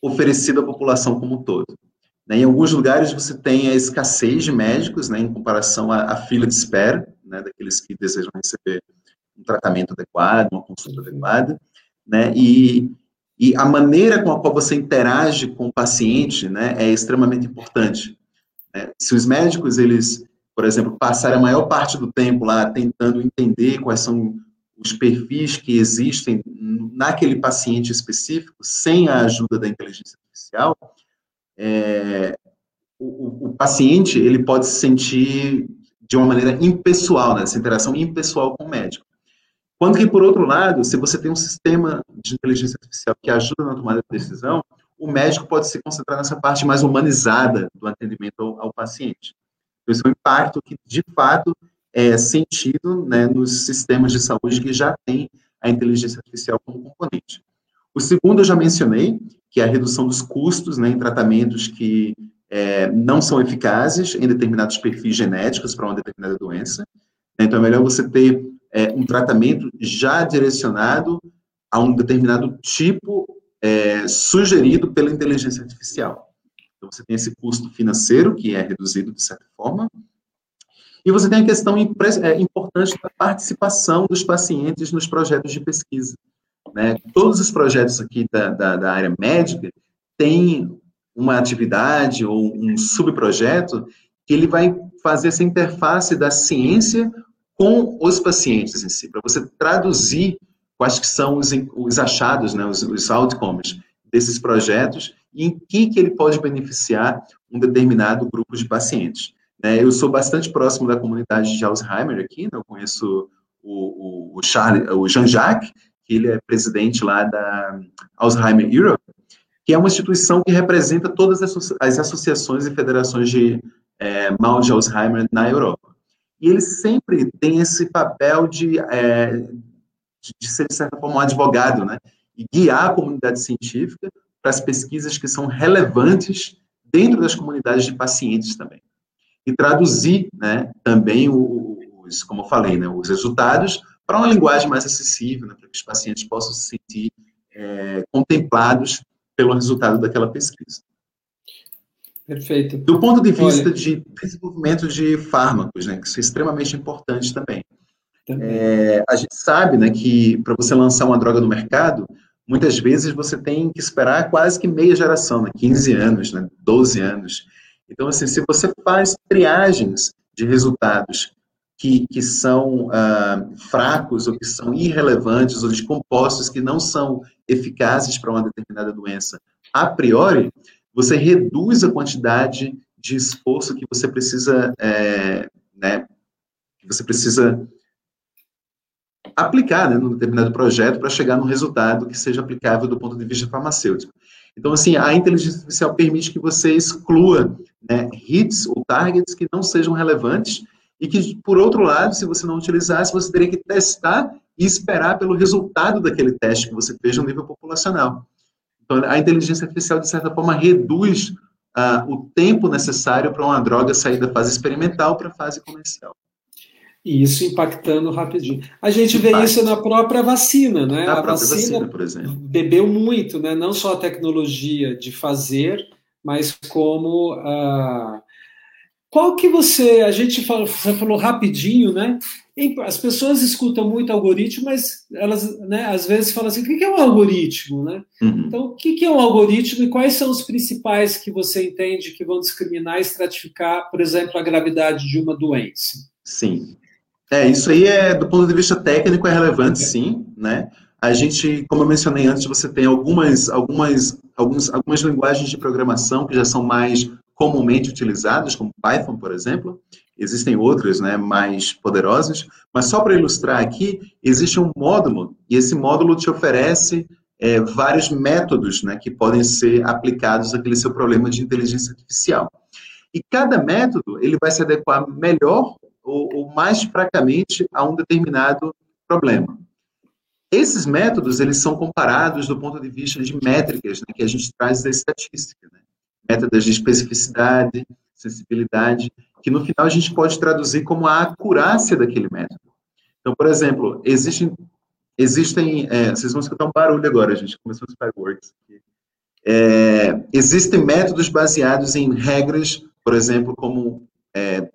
oferecido à população como um todo. Né? Em alguns lugares você tem a escassez de médicos, né, em comparação à, à fila de espera, né, daqueles que desejam receber um tratamento adequado, uma consulta adequada, né, e, e a maneira com a qual você interage com o paciente, né, é extremamente importante. Né? Se os médicos, eles, por exemplo, passarem a maior parte do tempo lá tentando entender quais são os perfis que existem naquele paciente específico, sem a ajuda da inteligência artificial, é, o, o, paciente ele pode se sentir de uma maneira impessoal, né, essa interação impessoal com o médico. Quando que, por outro lado, se você tem um sistema de inteligência artificial que ajuda na tomada de decisão, o médico pode se concentrar nessa parte mais humanizada do atendimento ao, ao paciente. Então, esse é um impacto que, de fato, é sentido né, nos sistemas de saúde que já têm a inteligência artificial como componente. O segundo eu já mencionei, que é a redução dos custos né, em tratamentos que é, não são eficazes em determinados perfis genéticos para uma determinada doença. Então, é melhor você ter é, um tratamento já direcionado a um determinado tipo é, sugerido pela inteligência artificial. Então, você tem esse custo financeiro, que é reduzido de certa forma, e você tem a questão é, importante da participação dos pacientes nos projetos de pesquisa. Né? Todos os projetos aqui da, da, da área médica têm uma atividade ou um subprojeto que ele vai fazer essa interface da ciência com os pacientes em si, para você traduzir quais que são os, os achados, né, os, os outcomes desses projetos e em que, que ele pode beneficiar um determinado grupo de pacientes. Né? Eu sou bastante próximo da comunidade de Alzheimer aqui, né? eu conheço o, o, o, Charles, o Jean-Jacques, que ele é presidente lá da Alzheimer Europe, que é uma instituição que representa todas as associações e federações de é, mal de Alzheimer na Europa. E ele sempre tem esse papel de, é, de ser, de certa forma, um advogado, né? E guiar a comunidade científica para as pesquisas que são relevantes dentro das comunidades de pacientes também. E traduzir, né, também os, como eu falei, né, os resultados para uma linguagem mais acessível, né, para que os pacientes possam se sentir é, contemplados pelo resultado daquela pesquisa. Perfeito. Do ponto de vista Olha, de desenvolvimento de fármacos, né, que isso é extremamente importante também. É, a gente sabe né, que para você lançar uma droga no mercado, muitas vezes você tem que esperar quase que meia geração, né, 15 anos, né, 12 anos. Então, assim, se você faz triagens de resultados que, que são ah, fracos ou que são irrelevantes ou de compostos que não são eficazes para uma determinada doença a priori, você reduz a quantidade de esforço que você precisa, é, né, que você precisa aplicar né, num determinado projeto para chegar num resultado que seja aplicável do ponto de vista farmacêutico. Então, assim, a inteligência artificial permite que você exclua né, hits ou targets que não sejam relevantes e que, por outro lado, se você não utilizasse, você teria que testar e esperar pelo resultado daquele teste que você fez no nível populacional. Então, a inteligência artificial, de certa forma, reduz uh, o tempo necessário para uma droga sair da fase experimental para a fase comercial. E isso impactando rapidinho. A gente vê Impacto. isso na própria vacina, né? Na a vacina, vacina, por exemplo. Bebeu muito, né? Não só a tecnologia de fazer, mas como uh, qual que você. A gente falou, você falou rapidinho, né? As pessoas escutam muito algoritmo, mas elas, né, às vezes falam assim: o que é um algoritmo, né? Uhum. Então, o que é um algoritmo e quais são os principais que você entende que vão discriminar e estratificar, por exemplo, a gravidade de uma doença? Sim. É, isso aí é, do ponto de vista técnico, é relevante, sim, né? A gente, como eu mencionei antes, você tem algumas, algumas, alguns, algumas linguagens de programação que já são mais comumente utilizadas, como Python, por exemplo. Existem outras, né, mais poderosas, mas só para ilustrar aqui, existe um módulo, e esse módulo te oferece é, vários métodos né, que podem ser aplicados àquele seu problema de inteligência artificial. E cada método ele vai se adequar melhor ou, ou mais fracamente a um determinado problema. Esses métodos, eles são comparados do ponto de vista de métricas né, que a gente traz da estatística. Né? Métodos de especificidade, sensibilidade, que no final a gente pode traduzir como a acurácia daquele método. Então, por exemplo, existem, existem é, vocês vão escutar um barulho agora, a gente começou os fireworks. É, existem métodos baseados em regras, por exemplo, como é,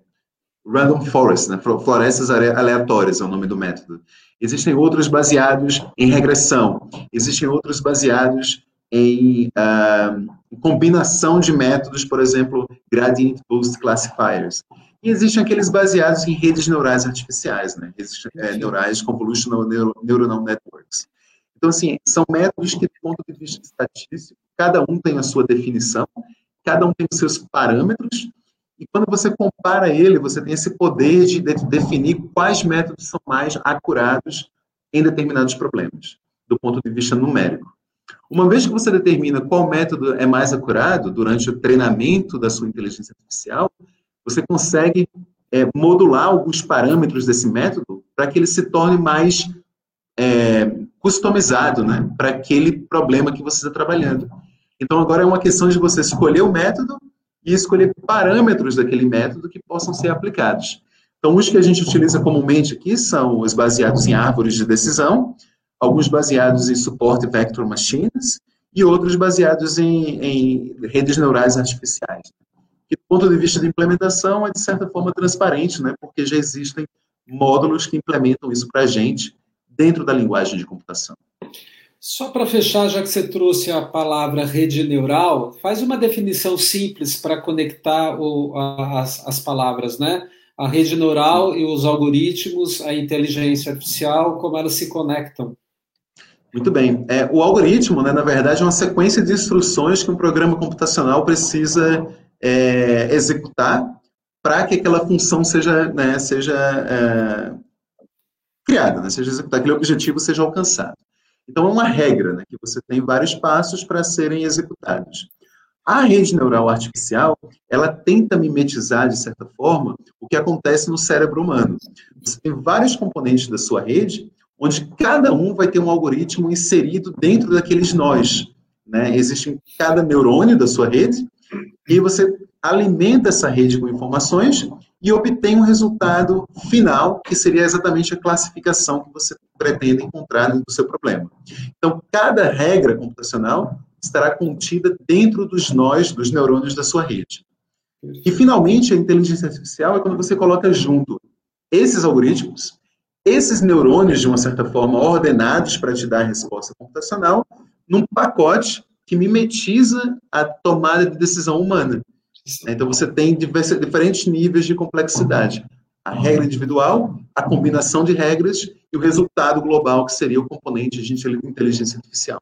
random forest, né? florestas aleatórias é o nome do método. Existem outros baseados em regressão, existem outros baseados em uh, combinação de métodos, por exemplo, gradient boost classifiers. E existem aqueles baseados em redes neurais artificiais, né? Existem é, neurais convolutional neuronal networks. Então, assim, são métodos que, do ponto de vista estatístico, cada um tem a sua definição, cada um tem os seus parâmetros, e quando você compara ele, você tem esse poder de, de definir quais métodos são mais acurados em determinados problemas, do ponto de vista numérico. Uma vez que você determina qual método é mais acurado durante o treinamento da sua inteligência artificial, você consegue é, modular alguns parâmetros desse método para que ele se torne mais é, customizado né, para aquele problema que você está trabalhando. Então, agora é uma questão de você escolher o método e escolher parâmetros daquele método que possam ser aplicados. Então, os que a gente utiliza comumente aqui são os baseados em árvores de decisão, alguns baseados em suporte vector machines e outros baseados em, em redes neurais artificiais. Que, do ponto de vista de implementação, é de certa forma transparente, né? porque já existem módulos que implementam isso para a gente dentro da linguagem de computação. Só para fechar, já que você trouxe a palavra rede neural, faz uma definição simples para conectar o, a, as, as palavras, né? A rede neural e os algoritmos, a inteligência artificial, como elas se conectam. Muito bem. É, o algoritmo, né, na verdade, é uma sequência de instruções que um programa computacional precisa é, executar para que aquela função seja, né, seja é, criada, né, seja executada, aquele objetivo seja alcançado. Então, é uma regra, né, que você tem vários passos para serem executados. A rede neural artificial, ela tenta mimetizar, de certa forma, o que acontece no cérebro humano. Você tem vários componentes da sua rede, onde cada um vai ter um algoritmo inserido dentro daqueles nós. Né? Existe cada neurônio da sua rede, e você alimenta essa rede com informações e obtém um resultado final, que seria exatamente a classificação que você pretende encontrar do seu problema. Então, cada regra computacional estará contida dentro dos nós, dos neurônios da sua rede. E, finalmente, a inteligência artificial é quando você coloca junto esses algoritmos, esses neurônios, de uma certa forma, ordenados para te dar a resposta computacional, num pacote que mimetiza a tomada de decisão humana. Então, você tem diversos, diferentes níveis de complexidade. A regra individual, a combinação de regras e o resultado global, que seria o componente de inteligência artificial.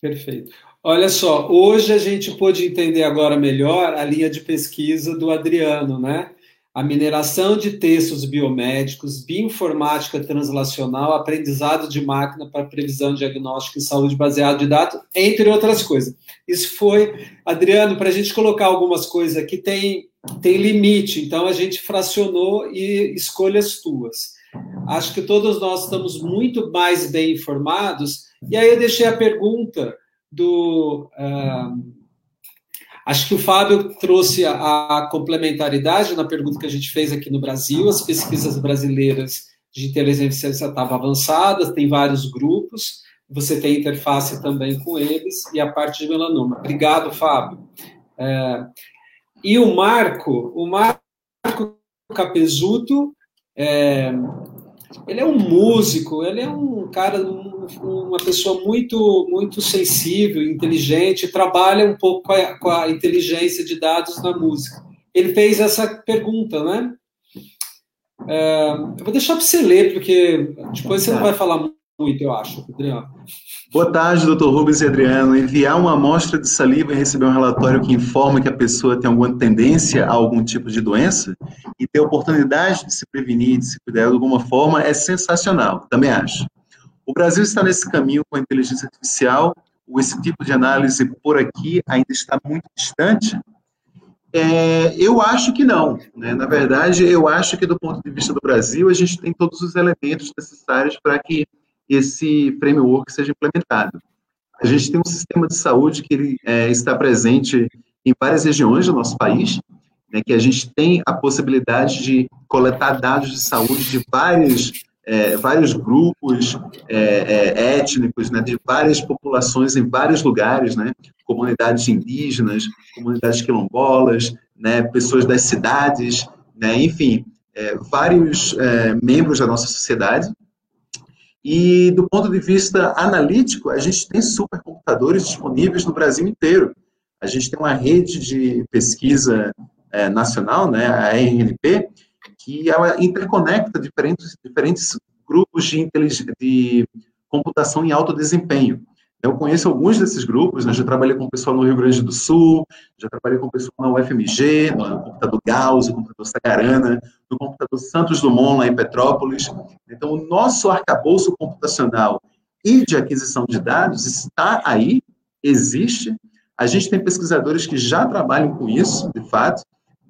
Perfeito. Olha só, hoje a gente pôde entender agora melhor a linha de pesquisa do Adriano, né? A mineração de textos biomédicos, bioinformática translacional, aprendizado de máquina para previsão, diagnóstico e saúde baseado em dados, entre outras coisas. Isso foi, Adriano, para a gente colocar algumas coisas aqui, tem, tem limite, então a gente fracionou e escolhas tuas. Acho que todos nós estamos muito mais bem informados, e aí eu deixei a pergunta do. Uh, Acho que o Fábio trouxe a, a, complementaridade na pergunta que a gente fez aqui no Brasil. As pesquisas brasileiras de inteligência estavam avançadas, tem vários grupos, você tem interface também com eles, e a parte de melanoma. Obrigado, Fábio. É, e o Marco, o Marco Capezuto, é, ele é um músico, ele é um cara, um, uma pessoa muito, muito sensível, inteligente, trabalha um pouco com a, com a, inteligência de dados na música. Ele fez essa pergunta, né? É, eu vou deixar para você ler, porque depois você não vai falar muito, eu acho, Adriano. Boa tarde, doutor Rubens e Adriano. Enviar uma amostra de saliva e receber um relatório que informa que a pessoa tem alguma tendência a algum tipo de doença e ter oportunidade de se prevenir, de se cuidar de alguma forma, é sensacional, também acho. O Brasil está nesse caminho com a inteligência artificial, ou esse tipo de análise por aqui ainda está muito distante? É, eu acho que não. Né? Na verdade, eu acho que do ponto de vista do Brasil, a gente tem todos os elementos necessários para que esse framework seja implementado. A gente tem um sistema de saúde que ele, é, está presente em várias regiões do nosso país, né, que a gente tem a possibilidade de coletar dados de saúde de vários, é, vários grupos é, é, étnicos, né, de várias populações em vários lugares, né, comunidades indígenas, comunidades quilombolas, né, pessoas das cidades, né, enfim, é, vários é, membros da nossa sociedade. E do ponto de vista analítico, a gente tem supercomputadores disponíveis no Brasil inteiro. A gente tem uma rede de pesquisa é, nacional, né, a RNP, que ela interconecta diferentes, diferentes grupos de, de computação em alto desempenho. Eu conheço alguns desses grupos, né? já trabalhei com o pessoal no Rio Grande do Sul, já trabalhei com o pessoal na UFMG, no computador Gauss, no computador Sagarana, no computador Santos Dumont, lá em Petrópolis. Então, o nosso arcabouço computacional e de aquisição de dados está aí, existe. A gente tem pesquisadores que já trabalham com isso, de fato,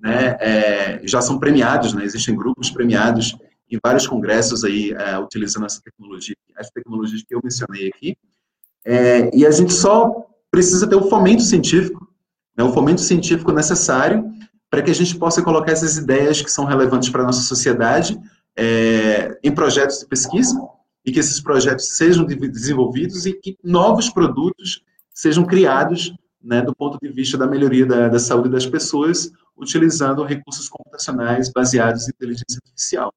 né? É, já são premiados, né? existem grupos premiados em vários congressos aí, é, utilizando essa tecnologia, as tecnologias que eu mencionei aqui. É, e a gente só precisa ter o fomento científico, né, o fomento científico necessário para que a gente possa colocar essas ideias que são relevantes para a nossa sociedade é, em projetos de pesquisa e que esses projetos sejam desenvolvidos e que novos produtos sejam criados né, do ponto de vista da melhoria da, da saúde das pessoas, utilizando recursos computacionais baseados em inteligência artificial.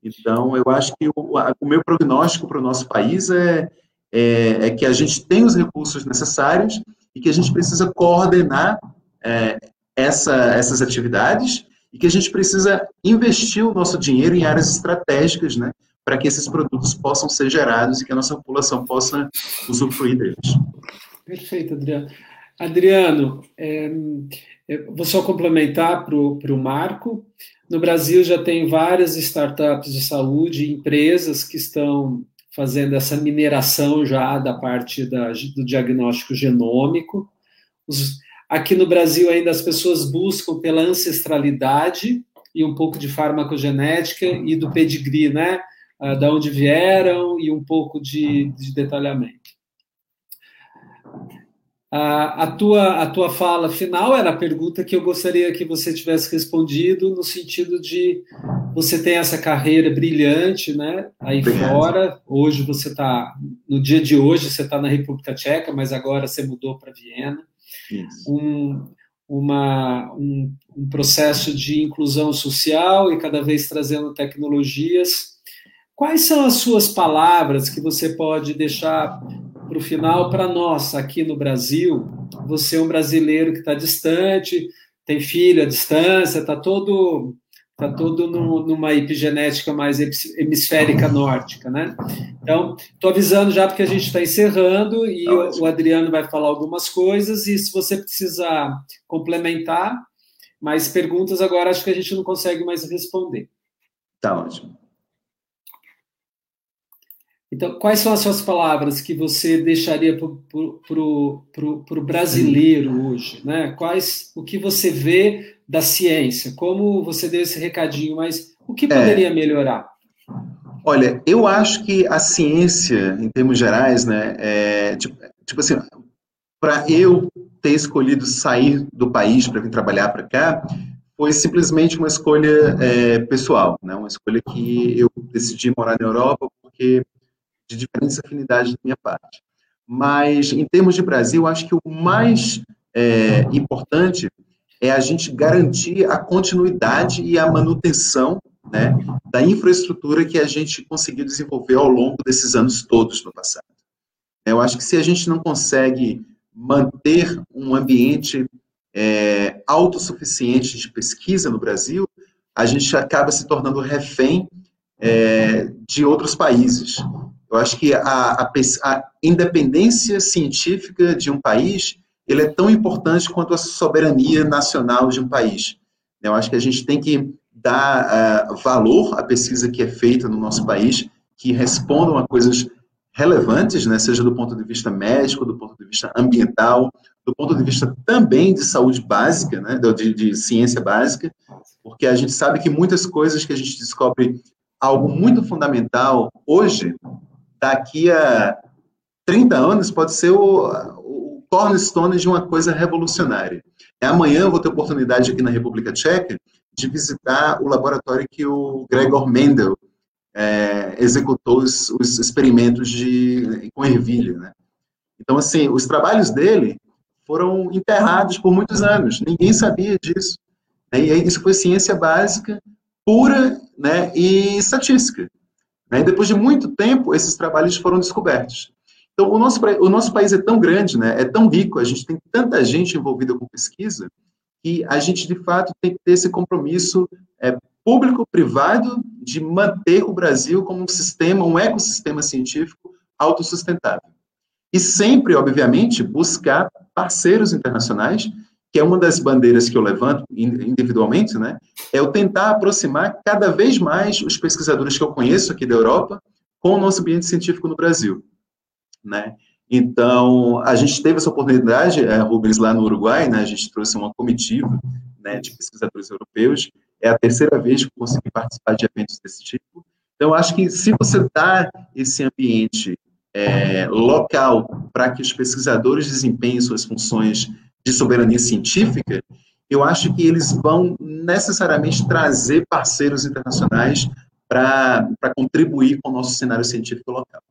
Então, eu acho que o, o meu prognóstico para o nosso país é, é, é, que a gente tem os recursos necessários e que a gente precisa coordenar é, essa, essas atividades e que a gente precisa investir o nosso dinheiro em áreas estratégicas, né, para que esses produtos possam ser gerados e que a nossa população possa usufruir deles. Perfeito, Adriano. Adriano, é, vou só complementar para o Marco. No Brasil já tem várias startups de saúde, empresas que estão fazendo essa mineração já da parte da, do diagnóstico genômico. Os, aqui no Brasil ainda as pessoas buscam pela ancestralidade e um pouco de farmacogenética e do pedigree, né? Ah, da onde vieram e um pouco de, de detalhamento. A, tua, a tua fala final era a pergunta que eu gostaria que você tivesse respondido, no sentido de você tem essa carreira brilhante né, aí Obrigado. fora. Hoje você está, no dia de hoje, você está na República Tcheca, mas agora você mudou para Viena. Um, uma, um, um processo de inclusão social e cada vez trazendo tecnologias. Quais são as suas palavras que você pode deixar para o final, para nós aqui no Brasil, você é um brasileiro que está distante, tem filho à distância, está todo está todo no, numa epigenética mais hemisférica nórdica, né? Então, estou avisando já porque a gente está encerrando e o, o, Adriano vai falar algumas coisas e se você precisar complementar mais perguntas, agora acho que a gente não consegue mais responder. Tá ótimo. Então, quais são as suas palavras que você deixaria para o brasileiro hoje? Né? Quais, o que você vê da ciência? Como você deu esse recadinho, mas o que poderia é, melhorar? Olha, eu acho que a ciência, em termos gerais, né, é, tipo, tipo assim, para eu ter escolhido sair do país para vir trabalhar para cá, foi simplesmente uma escolha é, pessoal, né? uma escolha que eu decidi morar na Europa porque de diferentes afinidades da minha parte. Mas, em termos de Brasil, acho que o mais é, importante é a gente garantir a continuidade e a manutenção né, da infraestrutura que a gente conseguiu desenvolver ao longo desses anos todos no passado. Eu acho que se a gente não consegue manter um ambiente é, autossuficiente de pesquisa no Brasil, a gente acaba se tornando refém é, de outros países. Eu acho que a, a, a, independência científica de um país ele é tão importante quanto a soberania nacional de um país. Eu acho que a gente tem que dar uh, valor à pesquisa que é feita no nosso país, que respondam a coisas relevantes, né, seja do ponto de vista médico, do ponto de vista ambiental, do ponto de vista também de saúde básica, né, de, de ciência básica, porque a gente sabe que muitas coisas que a gente descobre algo muito fundamental hoje daqui a 30 anos pode ser o, o cornerstone de uma coisa revolucionária. Amanhã eu vou ter oportunidade aqui na República Tcheca de visitar o laboratório que o Gregor Mendel é, executou os, os, experimentos de, com ervilha. Né? Então, assim, os trabalhos dele foram enterrados por muitos anos, ninguém sabia disso. Né? E isso foi ciência básica, pura né, e estatística. Né? E depois de muito tempo, esses trabalhos foram descobertos. Então, o nosso, o nosso país é tão grande, né, é tão rico, a gente tem tanta gente envolvida com pesquisa, que a gente, de fato, tem que ter esse compromisso é, público-privado de manter o Brasil como um sistema, um ecossistema científico autossustentável. E sempre, obviamente, buscar parceiros internacionais, que é uma das bandeiras que eu levanto individualmente, né? É eu tentar aproximar cada vez mais os pesquisadores que eu conheço aqui da Europa com o nosso ambiente científico no Brasil né? Então, a gente teve essa oportunidade, é, Rubens, lá no Uruguai, né? A gente trouxe uma comitiva né, de pesquisadores europeus. É a terceira vez que consegui participar de eventos desse tipo. Então, acho que se você dá esse ambiente é, local para que os pesquisadores desempenhem suas funções de soberania científica, eu acho que eles vão necessariamente trazer parceiros internacionais para contribuir com o nosso cenário científico local.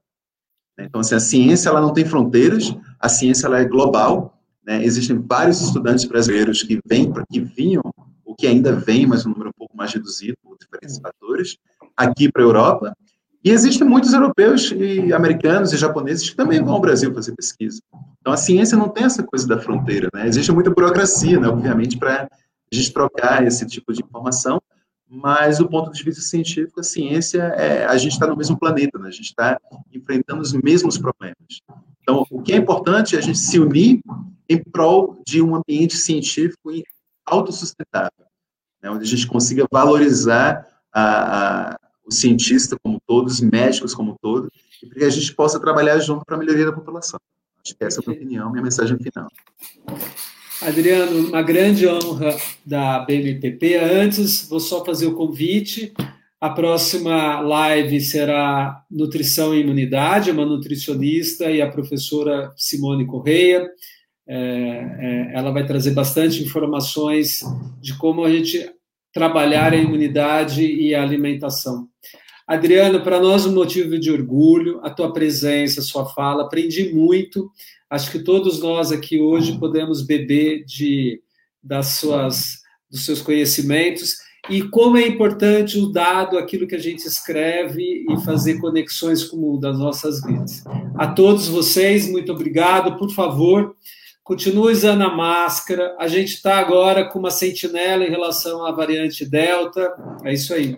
Né? Então, assim, a ciência ela não tem fronteiras, a ciência ela é global. Né? Existem vários estudantes brasileiros que vêm, que vinham, ou que ainda vêm, mas um número um pouco mais reduzido, por diferentes fatores, aqui para a Europa. E existem muitos europeus e americanos e japoneses que também vão ao Brasil fazer pesquisa. Então, a ciência não tem essa coisa da fronteira. Né? Existe muita burocracia, né, obviamente, para a gente trocar esse tipo de informação, mas do ponto de vista científico, a ciência, é, a gente está no mesmo planeta, né? a gente está enfrentando os mesmos problemas. Então, o que é importante é a gente se unir em prol de um ambiente científico autossustentável, né? onde a gente consiga valorizar a, a, o cientista como todos, os médicos como todos, e para que a gente possa trabalhar junto para a melhoria da população. Acho que essa é a minha opinião, minha mensagem final. Adriano, uma grande honra da BMPP. Antes, vou só fazer o convite. A próxima live será Nutrição e Imunidade, uma nutricionista e a professora Simone Correia. É, é, ela vai trazer bastante informações de como a gente trabalhar a imunidade e a alimentação. Adriano, para nós um motivo de orgulho, a tua presença, a sua fala, aprendi muito Acho que todos nós aqui hoje podemos beber de, das suas, dos seus conhecimentos e como é importante o dado, aquilo que a gente escreve e fazer conexões com o das nossas vidas. A todos vocês, muito obrigado. Por favor, continue usando a máscara. A gente está agora com uma sentinela em relação à variante Delta. É isso aí.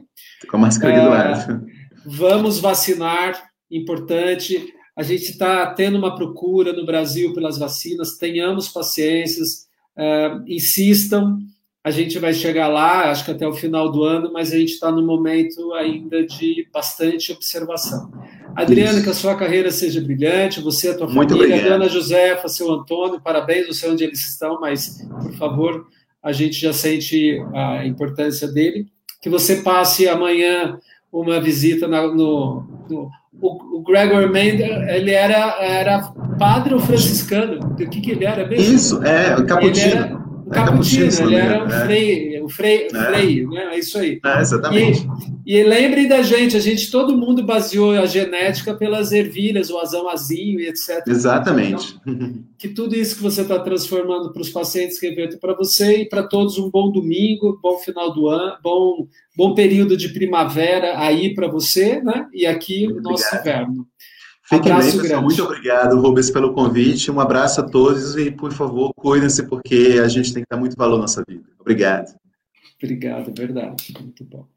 Com a máscara é, do lado. Vamos vacinar, importante a gente está tendo uma procura no Brasil pelas vacinas, tenhamos paciências, uh, insistam, a gente vai chegar lá, acho que até o final do ano, mas a gente está no momento ainda de bastante observação. Adriana, que a sua carreira seja brilhante, você, a tua Muito família, obrigado. Dona Josefa, seu Antônio, parabéns, não sei onde eles estão, mas, por favor, a gente já sente a importância dele. Que você passe amanhã uma visita na, no, no o, o Gregor Mendel, ele era, era padre ou franciscano? O que, que ele era mesmo? Isso, é, o caputino. O Caputino, é, ele era um é. frei, o frei, é. frei, né? É isso aí. É, exatamente. E, e lembrem da gente, a gente, todo mundo baseou a genética pelas ervilhas, o azão azinho e etc. Exatamente. Então, que tudo isso que você está transformando para os pacientes que revertem para você e para todos um bom domingo, bom final do ano, bom, bom período de primavera aí para você, né? E aqui o nosso inverno. Fiquem bem, pessoal. Grande. Muito obrigado, Rubens, pelo convite. Um abraço a todos e, por favor, cuidem-se, porque a gente tem que dar muito valor na nossa vida. Obrigado. Obrigado, verdade. Muito bom.